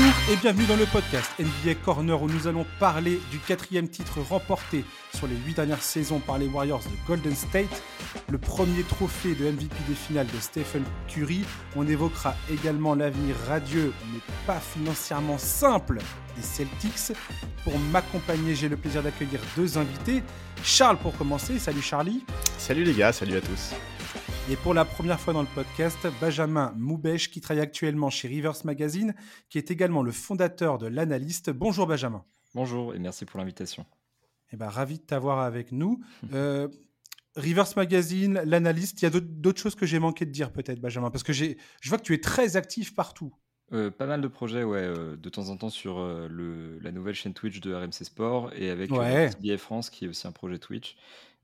Bonjour et bienvenue dans le podcast NBA Corner où nous allons parler du quatrième titre remporté sur les huit dernières saisons par les Warriors de Golden State, le premier trophée de MVP des finales de Stephen Curry. On évoquera également l'avenir radieux mais pas financièrement simple des Celtics. Pour m'accompagner, j'ai le plaisir d'accueillir deux invités. Charles pour commencer. Salut Charlie. Salut les gars, salut à tous. Et pour la première fois dans le podcast, Benjamin Moubèche, qui travaille actuellement chez Rivers Magazine, qui est également le fondateur de l'analyste. Bonjour Benjamin. Bonjour et merci pour l'invitation. Eh ben, ravi de t'avoir avec nous. Euh, Rivers Magazine, l'analyste, il y a d'autres choses que j'ai manqué de dire peut-être, Benjamin, parce que je vois que tu es très actif partout. Euh, pas mal de projets, ouais, euh, de temps en temps sur le, la nouvelle chaîne Twitch de RMC Sport et avec ouais. France qui est aussi un projet Twitch.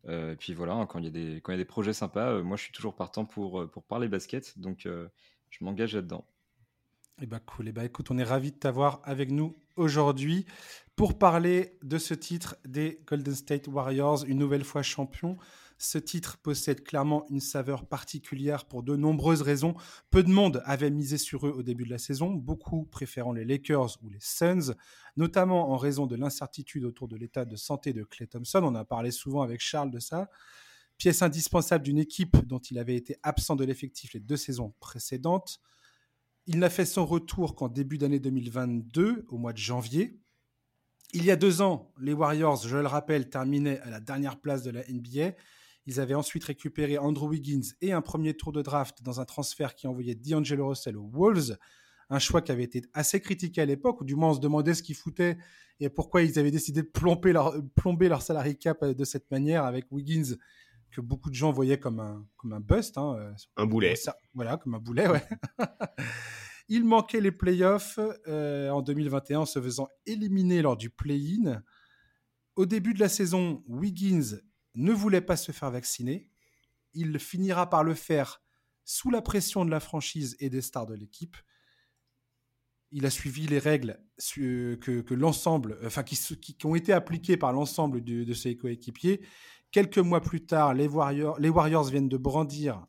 Euh, et puis voilà, hein, quand il y, a des, projets sympas, euh, moi je suis toujours partant pour, euh, parler basket, donc je m'engage là-dedans. Eh bah cool, et bah écoute, on est ravis de t'avoir avec nous aujourd'hui pour parler de ce titre des Golden State Warriors, une nouvelle fois champion. Ce titre possède clairement une saveur particulière pour de nombreuses raisons. Peu de monde avait misé sur eux au début de la saison, beaucoup préférant les Lakers ou les Suns, notamment en raison de l'incertitude autour de l'état de santé de Clay Thompson. On a parlé souvent avec Charles de ça. Pièce indispensable d'une équipe dont il avait été absent de l'effectif les deux saisons précédentes. Il n'a fait son retour qu'en début d'année 2022, au mois de janvier. Il y a deux ans, les Warriors, je le rappelle, terminaient à la dernière place de la NBA ils avaient ensuite récupéré Andrew Wiggins et un premier tour de draft dans un transfert qui envoyait D'Angelo Russell aux Wolves. Un choix qui avait été assez critiqué à l'époque, ou du moins on se demandait ce qu'ils foutaient et pourquoi ils avaient décidé de plomber leur, plomber leur salary cap de cette manière avec Wiggins, que beaucoup de gens voyaient comme un, comme un bust. Hein, euh, un boulet. voilà, comme un boulet, ouais. Il manquait les playoffs euh, en 2021 en se faisant éliminer lors du play-in. Au début de la saison, Wiggins ne voulait pas se faire vacciner. Il finira par le faire sous la pression de la franchise et des stars de l'équipe. Il a suivi les règles que, l'ensemble, enfin qui, ont été appliquées par l'ensemble de, ses coéquipiers. Quelques mois plus tard, les Warriors, les Warriors viennent de brandir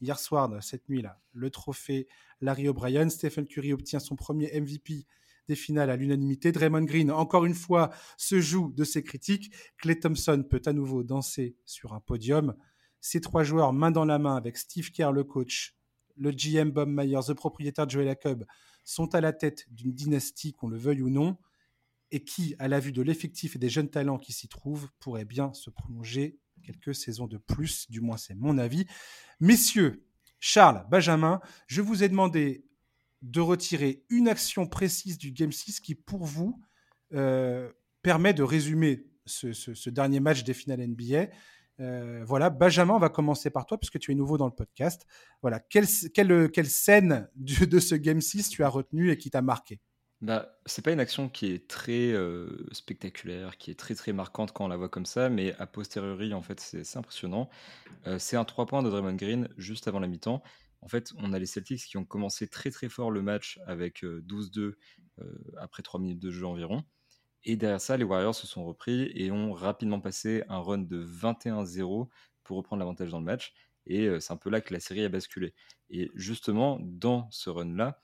hier soir, cette nuit-là, le trophée Larry O'Brien. Stephen Curry obtient son premier MVP des finales à l'unanimité. Draymond Green, encore une fois, se joue de ses critiques. Clay Thompson peut à nouveau danser sur un podium. Ces trois joueurs, main dans la main, avec Steve Kerr, le coach, le GM Bob Myers, le propriétaire de Joel Jacob, sont à la tête d'une dynastie, qu'on le veuille ou non, et qui, à la vue de l'effectif et des jeunes talents qui s'y trouvent, pourrait bien se prolonger quelques saisons de plus, du moins c'est mon avis. Messieurs, Charles, Benjamin, je vous ai demandé de retirer une action précise du Game 6 qui, pour vous, euh, permet de résumer ce, dernier match des finales NBA. Euh, voilà, Benjamin, on va commencer par toi puisque tu es nouveau dans le podcast. Voilà, quelle, scène de ce Game 6 tu as retenu et qui t'a marqué? Bah, c'est pas une action qui est très euh, spectaculaire, qui est très très marquante quand on la voit comme ça, mais a posteriori, en fait, c'est impressionnant. c'est un 3 points de Draymond Green juste avant la mi-temps en fait, on a les Celtics qui ont commencé très très fort le match avec 12-2 euh, euh, après 3 minutes de jeu environ. Et derrière ça, les Warriors se sont repris et ont rapidement passé un run de 21-0 pour reprendre l'avantage dans le match. Et euh, c'est un peu là que la série a basculé. Et justement, dans ce run-là,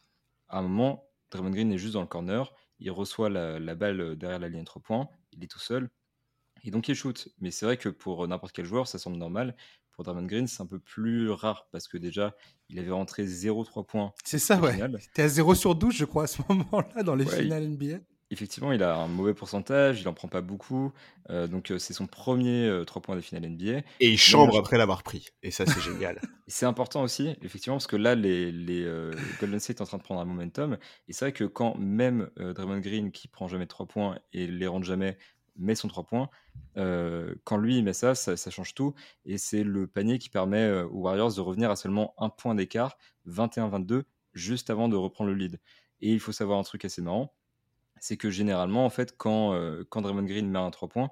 à un moment, Draymond Green est juste dans le corner, il reçoit la, balle derrière la ligne 3 points, il est tout seul, et donc il shoot. Mais c'est vrai que pour n'importe quel joueur, ça semble normal pour Draymond Green, c'est un peu plus rare parce que déjà, il avait rentré 0-3 points. C'est ça, ouais. C'était à 0 sur 12, je crois, à ce moment-là, dans les finales NBA. Effectivement, il a un mauvais pourcentage, il en prend pas beaucoup. Euh, donc, euh, c'est son premier 3 euh, points des finales NBA. Et il chambre après l'avoir pris. Et ça, c'est génial. C'est important aussi, effectivement, parce que là, les, les Golden State est en train de prendre un momentum. Et c'est vrai que quand même Draymond Green, qui prend jamais 3 points et les rentre jamais, met son 3 points. Euh, quand lui il met ça, ça, change tout. Et c'est le panier qui permet euh, aux Warriors de revenir à seulement un point d'écart, 21-22, juste avant de reprendre le lead. Et il faut savoir un truc assez marrant, c'est que généralement, en fait, quand, euh, quand Draymond Green met un 3 points,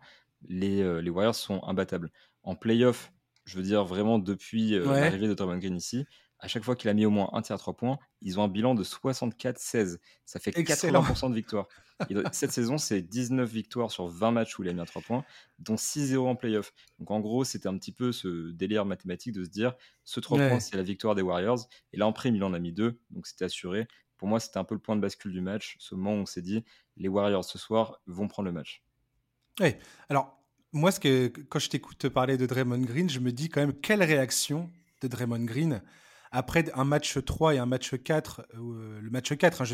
les, les Warriors sont imbattables. En playoff, je veux dire vraiment depuis l'arrivée de Draymond Green ici, à chaque fois qu'il a mis au moins un tir à 3 points, ils ont un bilan de 64-16. Ça fait 80% de victoires. cette saison, c'est 19 victoires sur 20 matchs où il a mis un 3 points, dont 6-0 en playoff. Donc en gros, c'était un petit peu ce délire mathématique de se dire ce 3 points, c'est la victoire des Warriors. Et là, en prime, il en a mis deux, donc c'était assuré. pour moi, c'était un peu le point de bascule du match, ce moment où on s'est dit, les Warriors ce soir vont prendre le match. Oui, alors moi, ce que, quand je t'écoute parler de Draymond Green, je me dis quand même quelle réaction de Draymond Green après un match 3 et un match 4. Euh, le match 4, hein,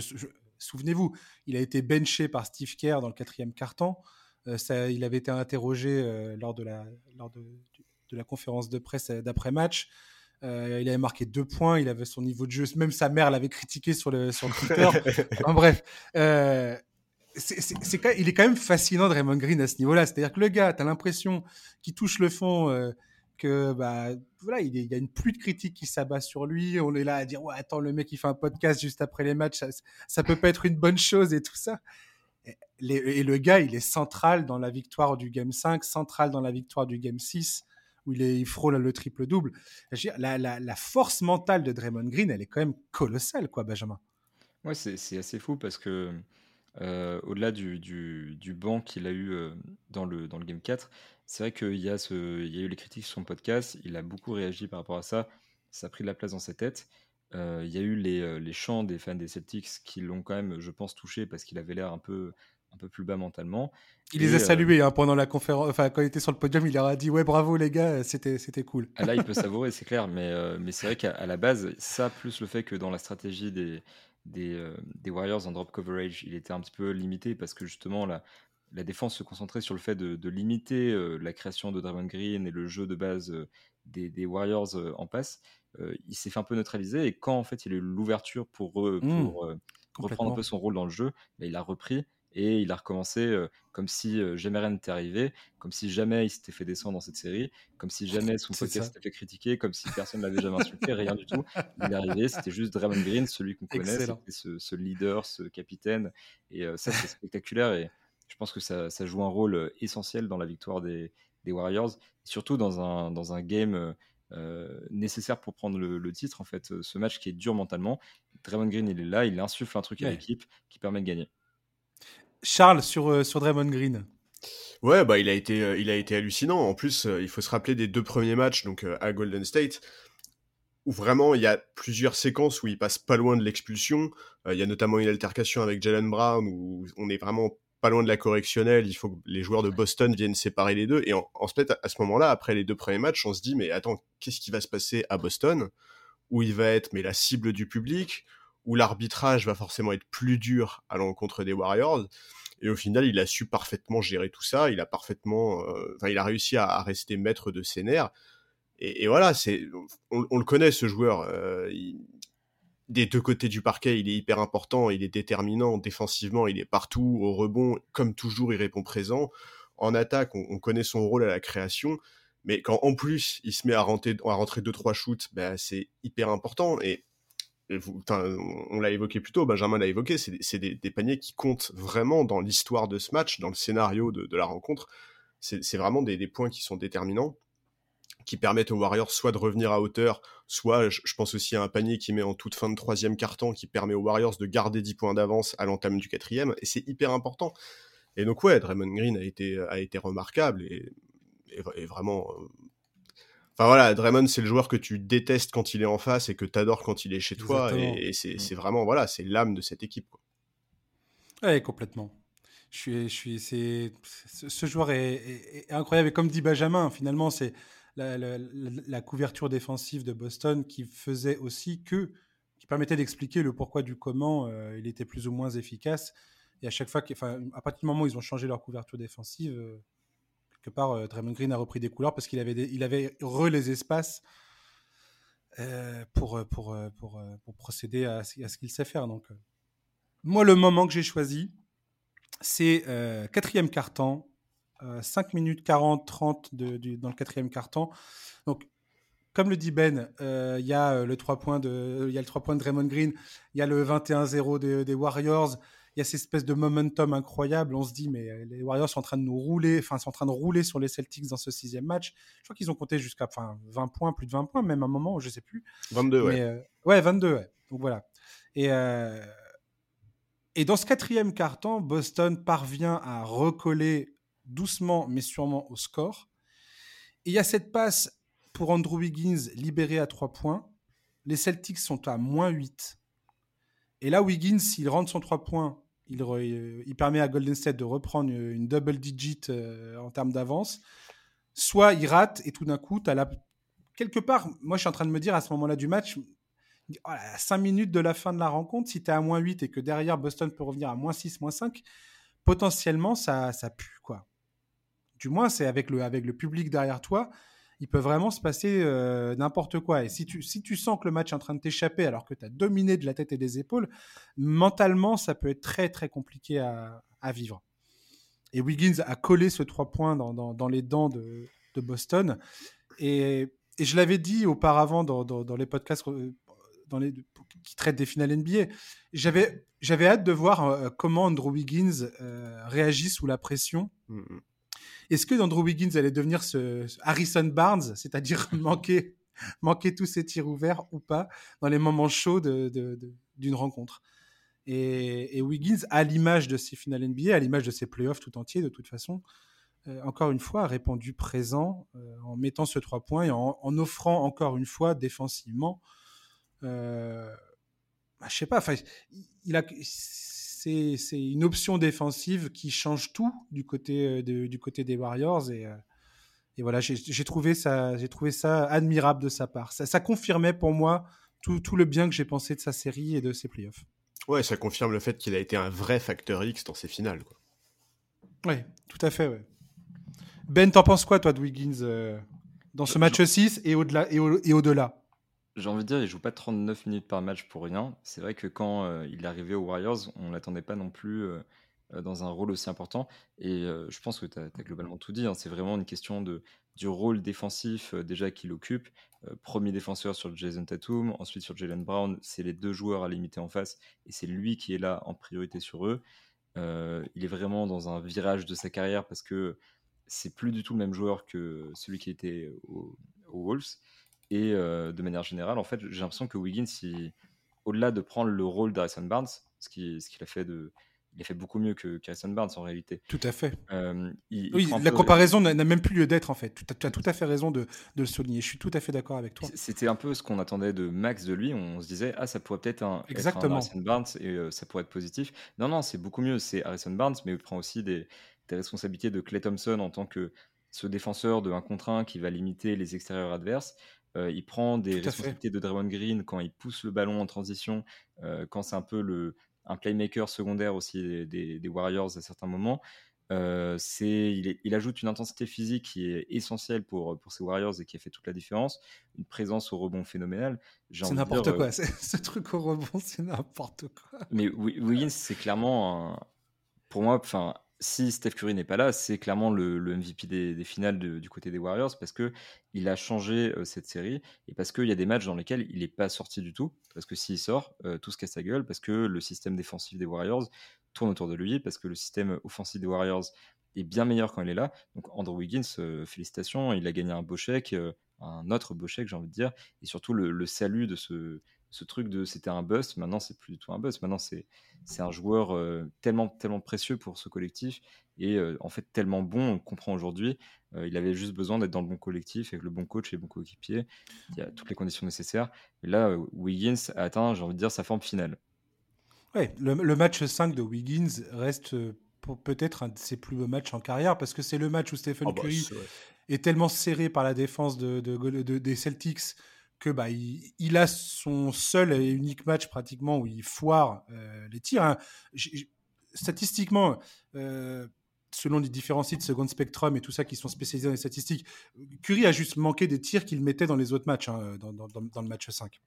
souvenez-vous, il a été benché par Steve Kerr dans le quatrième quart-temps. Euh, il avait été interrogé euh, lors, de la, lors de, de, la conférence de presse d'après-match. il avait marqué deux points, il avait son niveau de jeu. Même sa mère l'avait critiqué sur, le, sur Twitter. enfin, bref, c'est, il est quand même fascinant Draymond Green à ce niveau-là. C'est-à-dire que le gars, tu as l'impression qu'il touche le fond, euh, que bah, voilà, il, y a une pluie de critiques qui s'abat sur lui. On est là à dire ouais, attends, le mec il fait un podcast juste après les matchs, ça, ça peut pas être une bonne chose et tout ça. Et, le gars, il est central dans la victoire du Game 5, central dans la victoire du Game 6, où il, frôle le triple-double. La, la, la, force mentale de Draymond Green, elle est quand même colossale, quoi, Benjamin. Ouais, c'est assez fou parce que euh, au-delà du, du, banc qu'il a eu euh, dans, le, dans le Game 4, c'est vrai qu'il y, a ce, il y a eu les critiques sur son podcast, il a beaucoup réagi par rapport à ça, ça a pris de la place dans sa tête. Euh, il y a eu les, les, chants des fans des Celtics qui l'ont quand même, je pense, touché parce qu'il avait l'air un peu, un peu plus bas mentalement. Il les a salués hein, pendant la conférence, enfin quand il était sur le podium, il leur a dit ouais bravo les gars, c'était c'était cool. Ah, là il peut savourer, c'est clair, mais mais c'est vrai qu'à la base ça plus le fait que dans la stratégie des des, euh, des, Warriors en drop coverage, il était un petit peu limité parce que justement la, la défense se concentrait sur le fait de, de limiter euh, la création de Draymond Green et le jeu de base euh, des, des, Warriors en passe. il s'est fait un peu neutraliser et quand en fait il a eu l'ouverture pour, mmh. reprendre un peu son rôle dans le jeu, bah, il a repris et il a recommencé comme si jamais rien n'était arrivé, comme si jamais il s'était fait descendre dans cette série, comme si jamais son podcast s'était fait critiquer, comme si personne ne l'avait jamais insulté, rien du tout. Il est arrivé, c'était juste Draymond Green, celui qu'on connaît, c'était ce, leader, ce capitaine, et ça c'est spectaculaire et je pense que ça, joue un rôle essentiel dans la victoire des, Warriors, surtout dans un, dans un game nécessaire pour prendre le, titre. En fait, ce match qui est dur mentalement, Draymond Green il est là, il insuffle un truc à l'équipe qui permet de gagner. Charles sur, euh, sur Draymond Green. Ouais, bah il a été, euh, il a été hallucinant. En plus, euh, il faut se rappeler des deux premiers matchs donc à Golden State où vraiment il y a plusieurs séquences où il passe pas loin de l'expulsion. il y a notamment une altercation avec Jalen Brown où on est vraiment pas loin de la correctionnelle. Il faut que les joueurs de Boston viennent séparer les deux. Et en, en fait, à ce moment-là, après les deux premiers matchs, on se dit mais attends, qu'est-ce qui va se passer à Boston? Où il va être mais la cible du public? Où l'arbitrage va forcément être plus dur à l'encontre des Warriors? Et au final, il a su parfaitement gérer tout ça. Il a parfaitement, euh, enfin, il a réussi à, rester maître de ses nerfs. Et, voilà, c'est, on, le connaît ce joueur. Euh, des deux côtés du parquet, il est hyper important, il est déterminant défensivement, il est partout au rebond, comme toujours, il répond présent. En attaque, on, connaît son rôle à la création, mais quand en plus il se met à rentrer, à rentrer deux trois shoots, ben, c'est hyper important. Et on l'a évoqué plus tôt, Benjamin l'a évoqué, c'est des, paniers qui comptent vraiment dans l'histoire de ce match, dans le scénario de, la rencontre. C'est vraiment des, points qui sont déterminants, qui permettent aux Warriors soit de revenir à hauteur, soit je, pense aussi à un panier qui met en toute fin de troisième carton, qui permet aux Warriors de garder 10 points d'avance à l'entame du quatrième, et c'est hyper important. Et donc ouais, Draymond Green a été, a été remarquable et, et vraiment euh, Enfin voilà, Draymond, c'est le joueur que tu détestes quand il est en face et que tu adores quand il est chez toi. Et, mm. c'est vraiment, voilà, c'est l'âme de cette équipe. Oui, complètement. Je suis, je suis, c'est, ce joueur est, incroyable. Et comme dit Benjamin, finalement, c'est la, couverture défensive de Boston qui faisait aussi que, qui permettait d'expliquer le pourquoi du comment euh, il était plus ou moins efficace. Et à chaque fois, enfin, à partir du moment où ils ont changé leur couverture défensive, euh, quelque part, euh, Draymond Green a repris des couleurs parce qu'il avait, il avait re les espaces pour, pour, pour, pour, procéder à, ce qu'il sait faire. Donc, moi, le moment que j'ai choisi, c'est quatrième quart-temps, 5 minutes 40, 30 de, dans le quatrième quart-temps. Donc, comme le dit Ben, il y a le 3 points de, il y a le 3 points de Draymond Green, il y a le 21-0 des, des, Warriors, il y a cette espèce de momentum incroyable. On se dit, mais euh, les Warriors sont en train de nous rouler, enfin, sont en train de rouler sur les Celtics dans ce sixième match. Je crois qu'ils ont compté jusqu'à enfin, 20 points, plus de 20 points, même à un moment, je sais plus. 22, ouais. Euh, ouais, 22, ouais. Donc voilà. Et, euh, et dans ce quatrième quart-temps, Boston parvient à recoller doucement, mais sûrement au score. Et il y a cette passe pour Andrew Wiggins libéré à 3 points. Les Celtics sont à moins 8. Et là, Wiggins, s'il rentre son 3 points, il, il, permet à Golden State de reprendre une double digit en termes d'avance. Soit il rate et tout d'un coup, tu as la... quelque part, moi je suis en train de me dire à ce moment-là du match, à 5 minutes de la fin de la rencontre, si tu es à moins 8 et que derrière Boston peut revenir à moins 6, moins 5, potentiellement ça, ça pue. quoi. Du moins, c'est avec le, public derrière toi, il peut vraiment se passer euh, n'importe quoi. Et si tu, si tu sens que le match est en train de t'échapper alors que tu as dominé de la tête et des épaules, mentalement, ça peut être très très compliqué à, vivre. Et Wiggins a collé ce 3 points dans, les dents de, Boston. Et, et je l'avais dit auparavant dans, les podcasts euh, dans les, qui traitent des finales NBA. J'avais, j'avais hâte de voir euh, comment Andrew Wiggins réagit sous la pression. Mm, mm. Est-ce que Andrew Wiggins allait devenir ce, Harrison Barnes, c'est-à-dire manquer, manquer tous ses tirs ouverts ou pas dans les moments chauds d'une rencontre? Et, Wiggins, à l'image de ses finales NBA, à l'image de ses playoffs tout entiers, de toute façon, euh, encore une fois, a répondu présent euh, en mettant ce trois points et en, offrant encore une fois défensivement. Euh, bah, je sais pas, il a c'est une option défensive qui change tout du côté, euh, du côté des Warriors. Et, euh, et voilà, j'ai trouvé, ça, trouvé ça admirable de sa part. Ça, ça confirmait pour moi tout, tout le bien que j'ai pensé de sa série et de ses playoffs. Ouais, ça confirme le fait qu'il a été un vrai facteur X dans ses finales. Quoi. Ouais, tout à fait. Ouais. Ben, t'en penses quoi, toi, de Wiggins, euh, dans ce match 6 et au-delà et au-delà? J'ai envie de dire, il joue pas 39 minutes par match pour rien. C'est vrai que quand euh, il est arrivé aux Warriors, on l'attendait pas non plus euh, euh, dans un rôle aussi important. Et je pense que tu as, globalement tout dit. Hein. C'est vraiment une question de, du rôle défensif déjà qu'il occupe. premier défenseur sur Jason Tatum, ensuite sur Jalen Brown. C'est les deux joueurs à limiter en face. Et c'est lui qui est là en priorité sur eux. il est vraiment dans un virage de sa carrière parce que c'est plus du tout le même joueur que celui qui était aux Wolves. Et euh, de manière générale, en fait, j'ai l'impression que Wiggins, au-delà de prendre le rôle d'Harrison Barnes, ce qu'il ce qu'il a fait de, il a fait beaucoup mieux que Harrison Barnes en réalité. Tout à fait. Euh, oui, la comparaison n'a même plus lieu d'être en fait. Tu as, tout à fait raison de, de, le souligner. Je suis tout à fait d'accord avec toi. C'était un peu ce qu'on attendait de Max de lui. On se disait, ah, ça pourrait peut-être un, Exactement. Harrison Barnes et euh, ça pourrait être positif. Non, non, c'est beaucoup mieux. C'est Harrison Barnes, mais il prend aussi des, des, responsabilités de Clay Thompson en tant que ce défenseur de 1 contre 1 qui va limiter les extérieurs adverses. Euh, il prend des responsabilités de Draymond Green quand il pousse le ballon en transition, euh, quand c'est un peu le, un playmaker secondaire aussi des, Warriors à certains moments. Euh, il, il, ajoute une intensité physique qui est essentielle pour, pour ces Warriors et qui a fait toute la différence. Une présence au rebond phénoménale. C'est n'importe quoi. Ce truc au rebond, c'est n'importe quoi. Mais Wiggins, c'est clairement, pour moi, enfin, si Steph Curry n'est pas là, c'est clairement le, MVP des, finales du côté des Warriors parce que il a changé euh, cette série et parce qu'il y a des matchs dans lesquels il n'est pas sorti du tout. Parce que s'il sort, euh, tout se casse sa gueule parce que le système défensif des Warriors tourne autour de lui, parce que le système offensif des Warriors est bien meilleur quand il est là. Donc Andrew Wiggins, euh, félicitations, il a gagné un beau chèque, un autre beau chèque, j'ai envie de dire, et surtout le salut de ce, ce truc de c'était un bust, maintenant c'est plus du tout un bust, maintenant c'est c'est un joueur euh, tellement tellement précieux pour ce collectif et euh, en fait tellement bon, on comprend aujourd'hui, euh, il avait juste besoin d'être dans le bon collectif avec le bon coach et le bon coéquipier, il y a toutes les conditions nécessaires. Et là Wiggins a atteint, j'ai envie de dire sa forme finale. Ouais, le, match 5 de Wiggins reste peut-être un de ses plus beaux matchs en carrière parce que c'est le match où Stephen ah bah, Curry est, tellement serré par la défense de, de des Celtics que bah, il, a son seul et unique match pratiquement où il foire euh, les tirs. Hein. Statistiquement, euh, selon les différents sites, Second Spectrum et tout ça qui sont spécialisés dans les statistiques, Curry a juste manqué des tirs qu'il mettait dans les autres matchs, hein, dans, le match 5.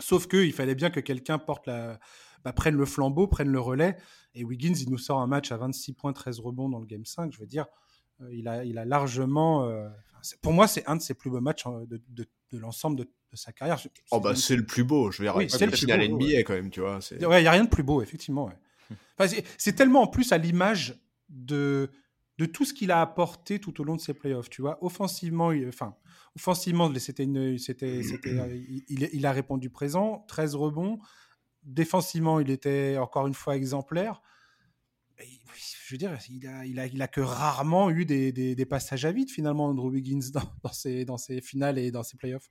Sauf qu'il fallait bien que quelqu'un porte la, bah, prenne le flambeau, prenne le relais. Et Wiggins, il nous sort un match à 26 points, 13 rebonds dans le Game 5. Je veux dire, euh, il, a, largement. pour moi, c'est un de ses plus beaux matchs de, de, de l'ensemble de, de sa carrière. Oh bah c'est le plus beau, je dire, oui, c'est le final NBA ouais. quand même, tu vois. Il n'y a rien de plus beau, effectivement. Enfin, c'est tellement en plus à l'image de, de tout ce qu'il a apporté tout au long de ses playoffs, tu vois. Offensivement, il, enfin, offensivement, c'était une, c'était, il, il, a répondu présent, 13 rebonds. Défensivement, il était encore une fois exemplaire. Je veux dire, il a, il a, il a que rarement eu des, des, des passages à vide finalement, Andrew Wiggins dans, dans, ses, dans ses finales et dans ses playoffs.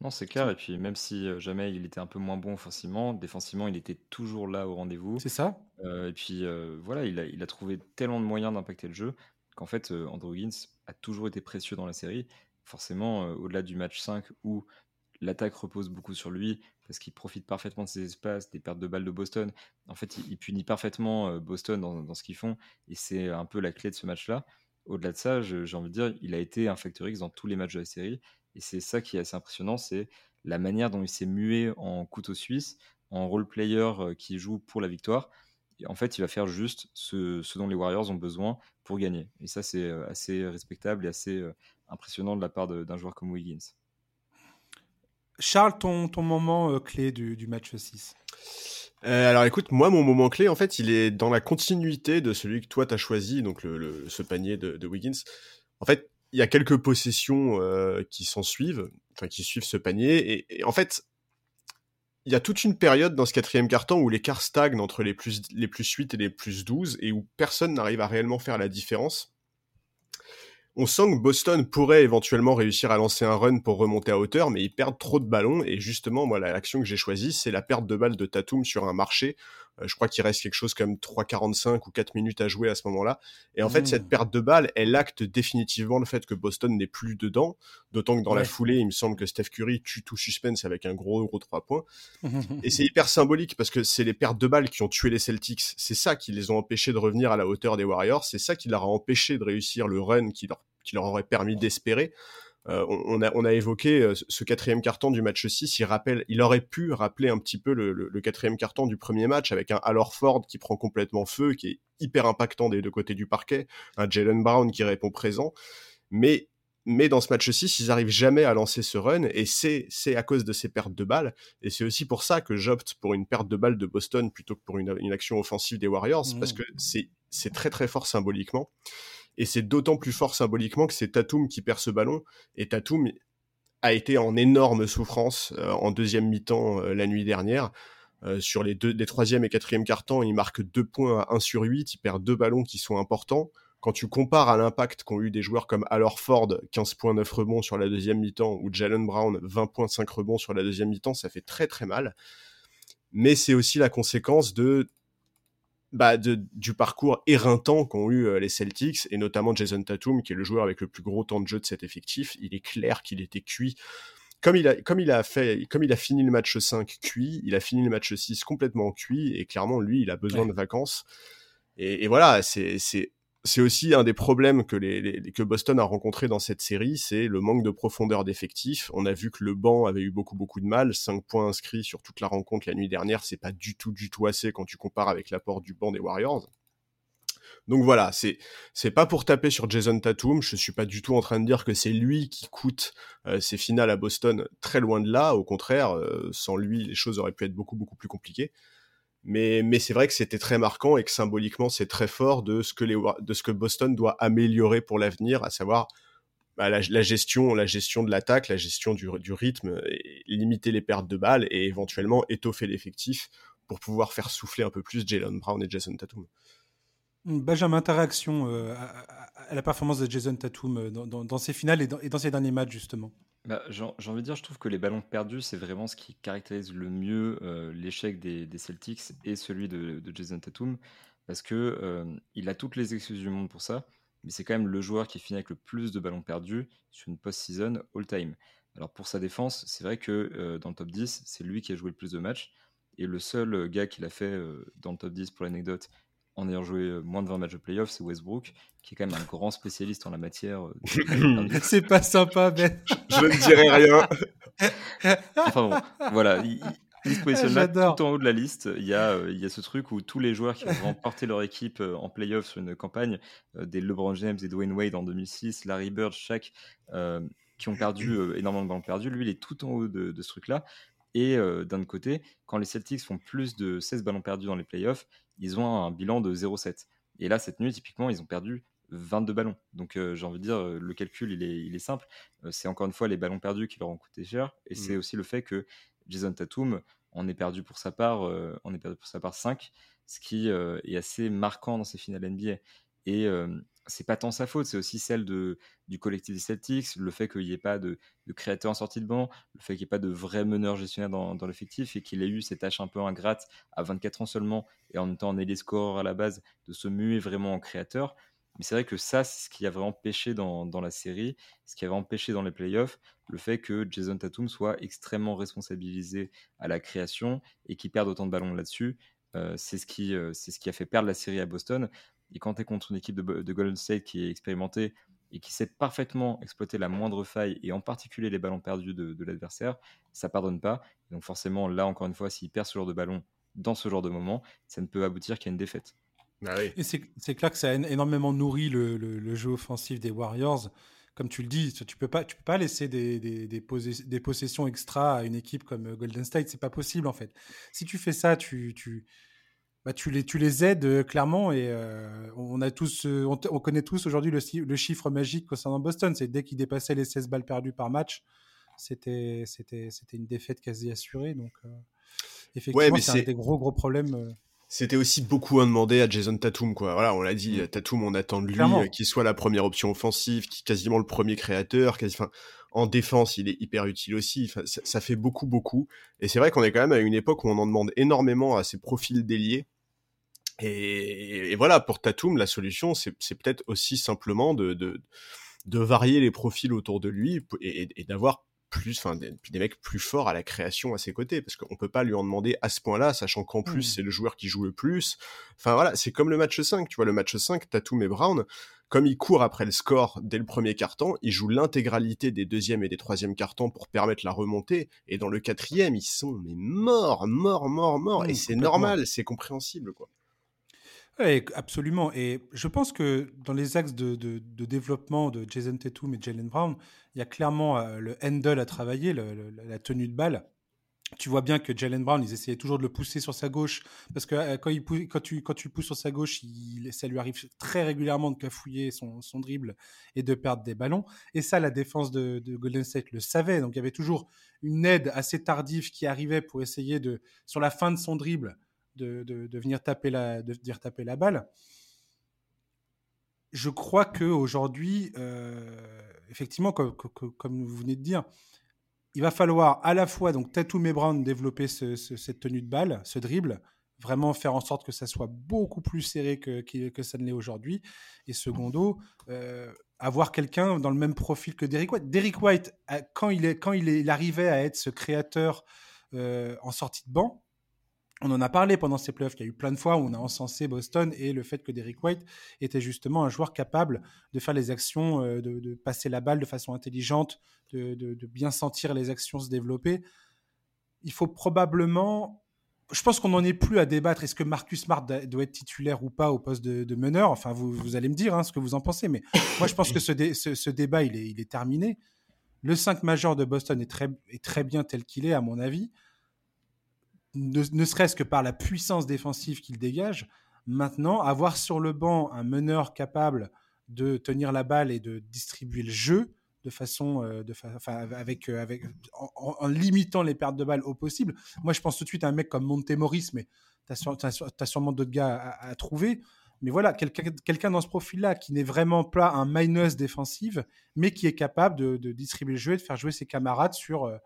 Non, c'est clair. Et puis, même si jamais il était un peu moins bon offensivement, défensivement, il était toujours là au rendez-vous. C'est ça. et puis, voilà, il a, il a trouvé tellement de moyens d'impacter le jeu qu'en fait, Andrew Higgins a toujours été précieux dans la série. Forcément, au-delà du match 5 où l'attaque repose beaucoup sur lui parce qu'il profite parfaitement de ses espaces, des pertes de balles de Boston. En fait, il, punit parfaitement Boston dans, dans ce qu'ils font et c'est un peu la clé de ce match-là. Au-delà de ça, j'ai envie de dire, il a été un Factor X dans tous les matchs de la série et c'est ça qui est assez impressionnant, c'est la manière dont il s'est mué en couteau suisse, en role player qui joue pour la victoire. en fait, il va faire juste ce, dont les Warriors ont besoin pour gagner. Et ça, c'est assez respectable et assez impressionnant de la part d'un joueur comme Wiggins. Charles, ton, ton moment clé du, match 6 alors écoute, moi mon moment clé en fait il est dans la continuité de celui que toi t'as choisi, donc le, ce panier de, de, Wiggins. En fait, y a quelques possessions euh, qui s'en suivent, enfin qui suivent ce panier. Et, en fait, il y a toute une période dans ce quatrième carton où l'écart stagne entre les plus, les plus 8 et les plus 12 et où personne n'arrive à réellement faire la différence on sent que Boston pourrait éventuellement réussir à lancer un run pour remonter à hauteur, mais ils perdent trop de ballons. Et justement, moi, l'action que j'ai choisie, c'est la perte de balles de Tatum sur un marché. Je crois qu'il reste quelque chose comme 3,45 ou 4 minutes à jouer à ce moment-là. Et en fait, cette perte de balles, elle acte définitivement le fait que Boston n'est plus dedans. D'autant que dans la foulée, il me semble que Steph Curry tue tout suspense avec un gros gros 3 points. et c'est hyper symbolique parce que c'est les pertes de balles qui ont tué les Celtics. C'est ça qui les ont empêchés de revenir à la hauteur des Warriors. C'est ça qui leur a empêché de réussir le run qui leur qui leur aurait permis d'espérer. Euh, on, a, on, a, évoqué euh, ce quatrième carton du match 6, il, rappelle, il aurait pu rappeler un petit peu le, quatrième carton du premier match avec un Al Ford qui prend complètement feu, qui est hyper impactant des deux côtés du parquet, un Jalen Brown qui répond présent, mais, mais dans ce match 6, ils arrivent jamais à lancer ce run, et c'est, c'est à cause de ces pertes de balles, et c'est aussi pour ça que j'opte pour une perte de balles de Boston plutôt que pour une, une action offensive des Warriors, parce mmh. que c'est, c'est très très fort symboliquement. Et c'est d'autant plus fort symboliquement que c'est Tatum qui perd ce ballon. Et Tatum a été en énorme souffrance euh, en deuxième mi-temps euh, la nuit dernière. Euh, sur les deux, des troisième et quatrième cartons, il marque deux points à 1 sur 8, il perd deux ballons qui sont importants. Quand tu compares à l'impact qu'ont eu des joueurs comme Al Ford, 15 points 9 rebonds sur la deuxième mi-temps, ou Jalen Brown, 20 points 5 rebonds sur la deuxième mi-temps, ça fait très très mal. Mais c'est aussi la conséquence de bah, du parcours éreintant qu'ont eu euh, les Celtics, et notamment Jason Tatum, qui est le joueur avec le plus gros temps de jeu de cet effectif. Il est clair qu'il était cuit. Comme il, a, comme, il a fait, comme il a fini le match 5 cuit, il a fini le match 6 complètement cuit, et clairement, lui, il a besoin de vacances. Et, et voilà, c'est c'est aussi un des problèmes que, les, que Boston a rencontré dans cette série, c'est le manque de profondeur d'effectifs. On a vu que le banc avait eu beaucoup beaucoup de mal, 5 points inscrits sur toute la rencontre la nuit dernière, c'est pas du tout du tout assez quand tu compares avec l'apport du banc des Warriors. Donc voilà, c'est c'est pas pour taper sur Jason Tatum, je suis pas du tout en train de dire que c'est lui qui coûte euh, ces finales à Boston, très loin de là, au contraire, euh, sans lui les choses auraient pu être beaucoup beaucoup plus compliquées. Mais, c'est vrai que c'était très marquant et que symboliquement, c'est très fort de ce que, Boston doit améliorer pour l'avenir, à savoir bah, la, gestion, la gestion de l'attaque, la gestion du, rythme, limiter les pertes de balles et éventuellement étoffer l'effectif pour pouvoir faire souffler un peu plus Jalen Brown et Jason Tatum. Benjamin, ta réaction euh, à, la performance de Jason Tatum euh, dans, dans, ses finales et dans, et dans ses derniers matchs, justement bah, J'ai envie de dire, je trouve que les ballons perdus, c'est vraiment ce qui caractérise le mieux euh, l'échec des, Celtics et celui de, Jason Tatum, parce que euh, il a toutes les excuses du monde pour ça, mais c'est quand même le joueur qui finit avec le plus de ballons perdus sur une post-season all-time. Alors pour sa défense, c'est vrai que euh, dans le top 10, c'est lui qui a joué le plus de matchs, et le seul gars qui l'a fait dans le top 10 pour l'anecdote, en ayant joué euh, moins de 20 matchs de playoff, c'est Westbrook, qui est quand même un grand spécialiste en la matière. Euh, c'est pas sympa, Ben. Je ne dirai rien. enfin bon, voilà. Il, se positionne là tout en haut de la liste. Il y, a, euh, il y a ce truc où tous les joueurs qui ont remporté leur équipe en playoff sur une campagne, des LeBron James et Dwayne Wade en 2006, Larry Bird, Shaq, qui ont perdu énormément de ballons perdus, lui, il est tout en haut de, de ce truc-là. Et d'un autre côté, quand les Celtics font plus de 16 ballons perdus dans les playoffs, ils ont un bilan de 0,7. Et là, cette nuit, typiquement, ils ont perdu 22 ballons. Donc, euh, j'ai envie de dire, euh, le calcul, il est, il est simple. Euh, c'est encore une fois les ballons perdus qui leur ont coûté cher. Et c'est mmh. aussi le fait que Jason Tatum en est perdu pour sa part, est perdu pour sa part 5, ce qui est assez marquant dans ces finales NBA. Et c'est pas tant sa faute, c'est aussi celle de, du collectif des Celtics, le fait qu'il n'y ait pas de, de, créateur en sortie de banc, le fait qu'il n'y ait pas de vrai meneur gestionnaire dans, l'effectif et qu'il ait eu cette tâche un peu ingrate à 24 ans seulement et en temps en les scoreurs à la base de se muer vraiment en créateur. Mais c'est vrai que ça, c'est ce qui a vraiment pêché dans, dans, la série, ce qui a vraiment pêché dans les playoffs, le fait que Jason Tatum soit extrêmement responsabilisé à la création et qu'il perde autant de ballons là-dessus. Euh, c'est ce, euh, c'est ce qui a fait perdre la série à Boston. Et quand tu es contre une équipe de, Golden State qui est expérimentée et qui sait parfaitement exploiter la moindre faille, et en particulier les ballons perdus de, l'adversaire, ça pardonne pas. donc forcément, là, encore une fois, s'il perd ce genre de ballon dans ce genre de moment, ça ne peut aboutir qu'à une défaite. Bah et c'est clair que ça a énormément nourri le, jeu offensif des Warriors. Comme tu le dis, tu peux pas, tu peux pas laisser des, des, des, possessions extra à une équipe comme Golden State. C'est pas possible en fait. Si tu fais ça, tu, tu, bah, tu, les, tu les aides euh, clairement et euh, on, a tous, euh, on, connaît tous aujourd'hui le, le, chiffre magique concernant Boston. C'est dès qu'ils dépassaient les 16 balles perdues par match, c'était une défaite quasi assurée. Donc, effectivement, c'est un des gros, gros problèmes. C'était aussi beaucoup à demander à Jason Tatum, quoi. Voilà, on l'a dit, mm. Tatum, on attend de lui qu'il soit la première option offensive, qui quasiment le premier créateur, quasi, en défense, il est hyper utile aussi. ça, ça, fait beaucoup, beaucoup. Et c'est vrai qu'on est quand même à une époque où on en demande énormément à ces profils déliés. Et, voilà, pour Tatum, la solution, c'est peut-être aussi simplement de, de, de, varier les profils autour de lui et, et d'avoir plus, enfin, des, des, mecs plus forts à la création à ses côtés, parce qu'on peut pas lui en demander à ce point-là, sachant qu'en plus, mmh. c'est le joueur qui joue le plus. Enfin, voilà, c'est comme le match 5, tu vois, le match 5, Tatum et Brown, comme ils courent après le score dès le premier carton, ils jouent l'intégralité des deuxièmes et des troisièmes cartons pour permettre la remontée, et dans le quatrième, ils sont mais morts, morts, morts, morts, et mmh, c'est normal, c'est compréhensible, quoi. Oui, absolument. Et je pense que dans les axes de, développement de Jason Tatum et Jalen Brown, il y a clairement euh, le handle à travailler, la tenue de balle. Tu vois bien que Jalen Brown, ils essayaient toujours de le pousser sur sa gauche, parce que euh, quand, tu, le pousses sur sa gauche, il, ça lui arrive très régulièrement de cafouiller son, son, dribble et de perdre des ballons. Et ça, la défense de, Golden State le savait. Donc il y avait toujours une aide assez tardive qui arrivait pour essayer de, sur la fin de son dribble, de, venir taper la, de venir taper la balle. Je crois qu'aujourd'hui, euh, effectivement, comme, comme, vous venez de dire, il va falloir à la fois, donc Tatum et Brown, développer cette tenue de balle, ce dribble, vraiment faire en sorte que ça soit beaucoup plus serré que, que, ça ne l'est aujourd'hui. Et secondo, euh, avoir quelqu'un dans le même profil que Derrick White. Derrick White, quand il, est, quand il arrivait à être ce créateur euh, en sortie de banc, on en a parlé pendant ces playoffs. Il y a eu plein de fois où on a encensé Boston et le fait que Derrick White était justement un joueur capable de faire les actions, euh, de, passer la balle de façon intelligente, de, bien sentir les actions se développer. Il faut probablement. Je pense qu'on n'en est plus à débattre. Est-ce que Marcus Smart doit être titulaire ou pas au poste de, meneur? Enfin, vous, allez me dire hein, ce que vous en pensez. Mais moi, je pense que ce, débat, il est, terminé. Le 5 majeur de Boston est très, est très bien tel qu'il est, à mon avis ne, serait-ce que par la puissance défensive qu'il dégage. Maintenant, avoir sur le banc un meneur capable de tenir la balle et de distribuer le jeu de façon, euh, avec, euh, en, limitant les pertes de balles au possible. Moi, je pense tout de suite à un mec comme Montemoris, mais tu as, sûrement d'autres gars à, trouver. Mais voilà, quelqu'un dans ce profil-là qui n'est vraiment pas un minus défensive, mais qui est capable de, distribuer le jeu et de faire jouer ses camarades sur, euh,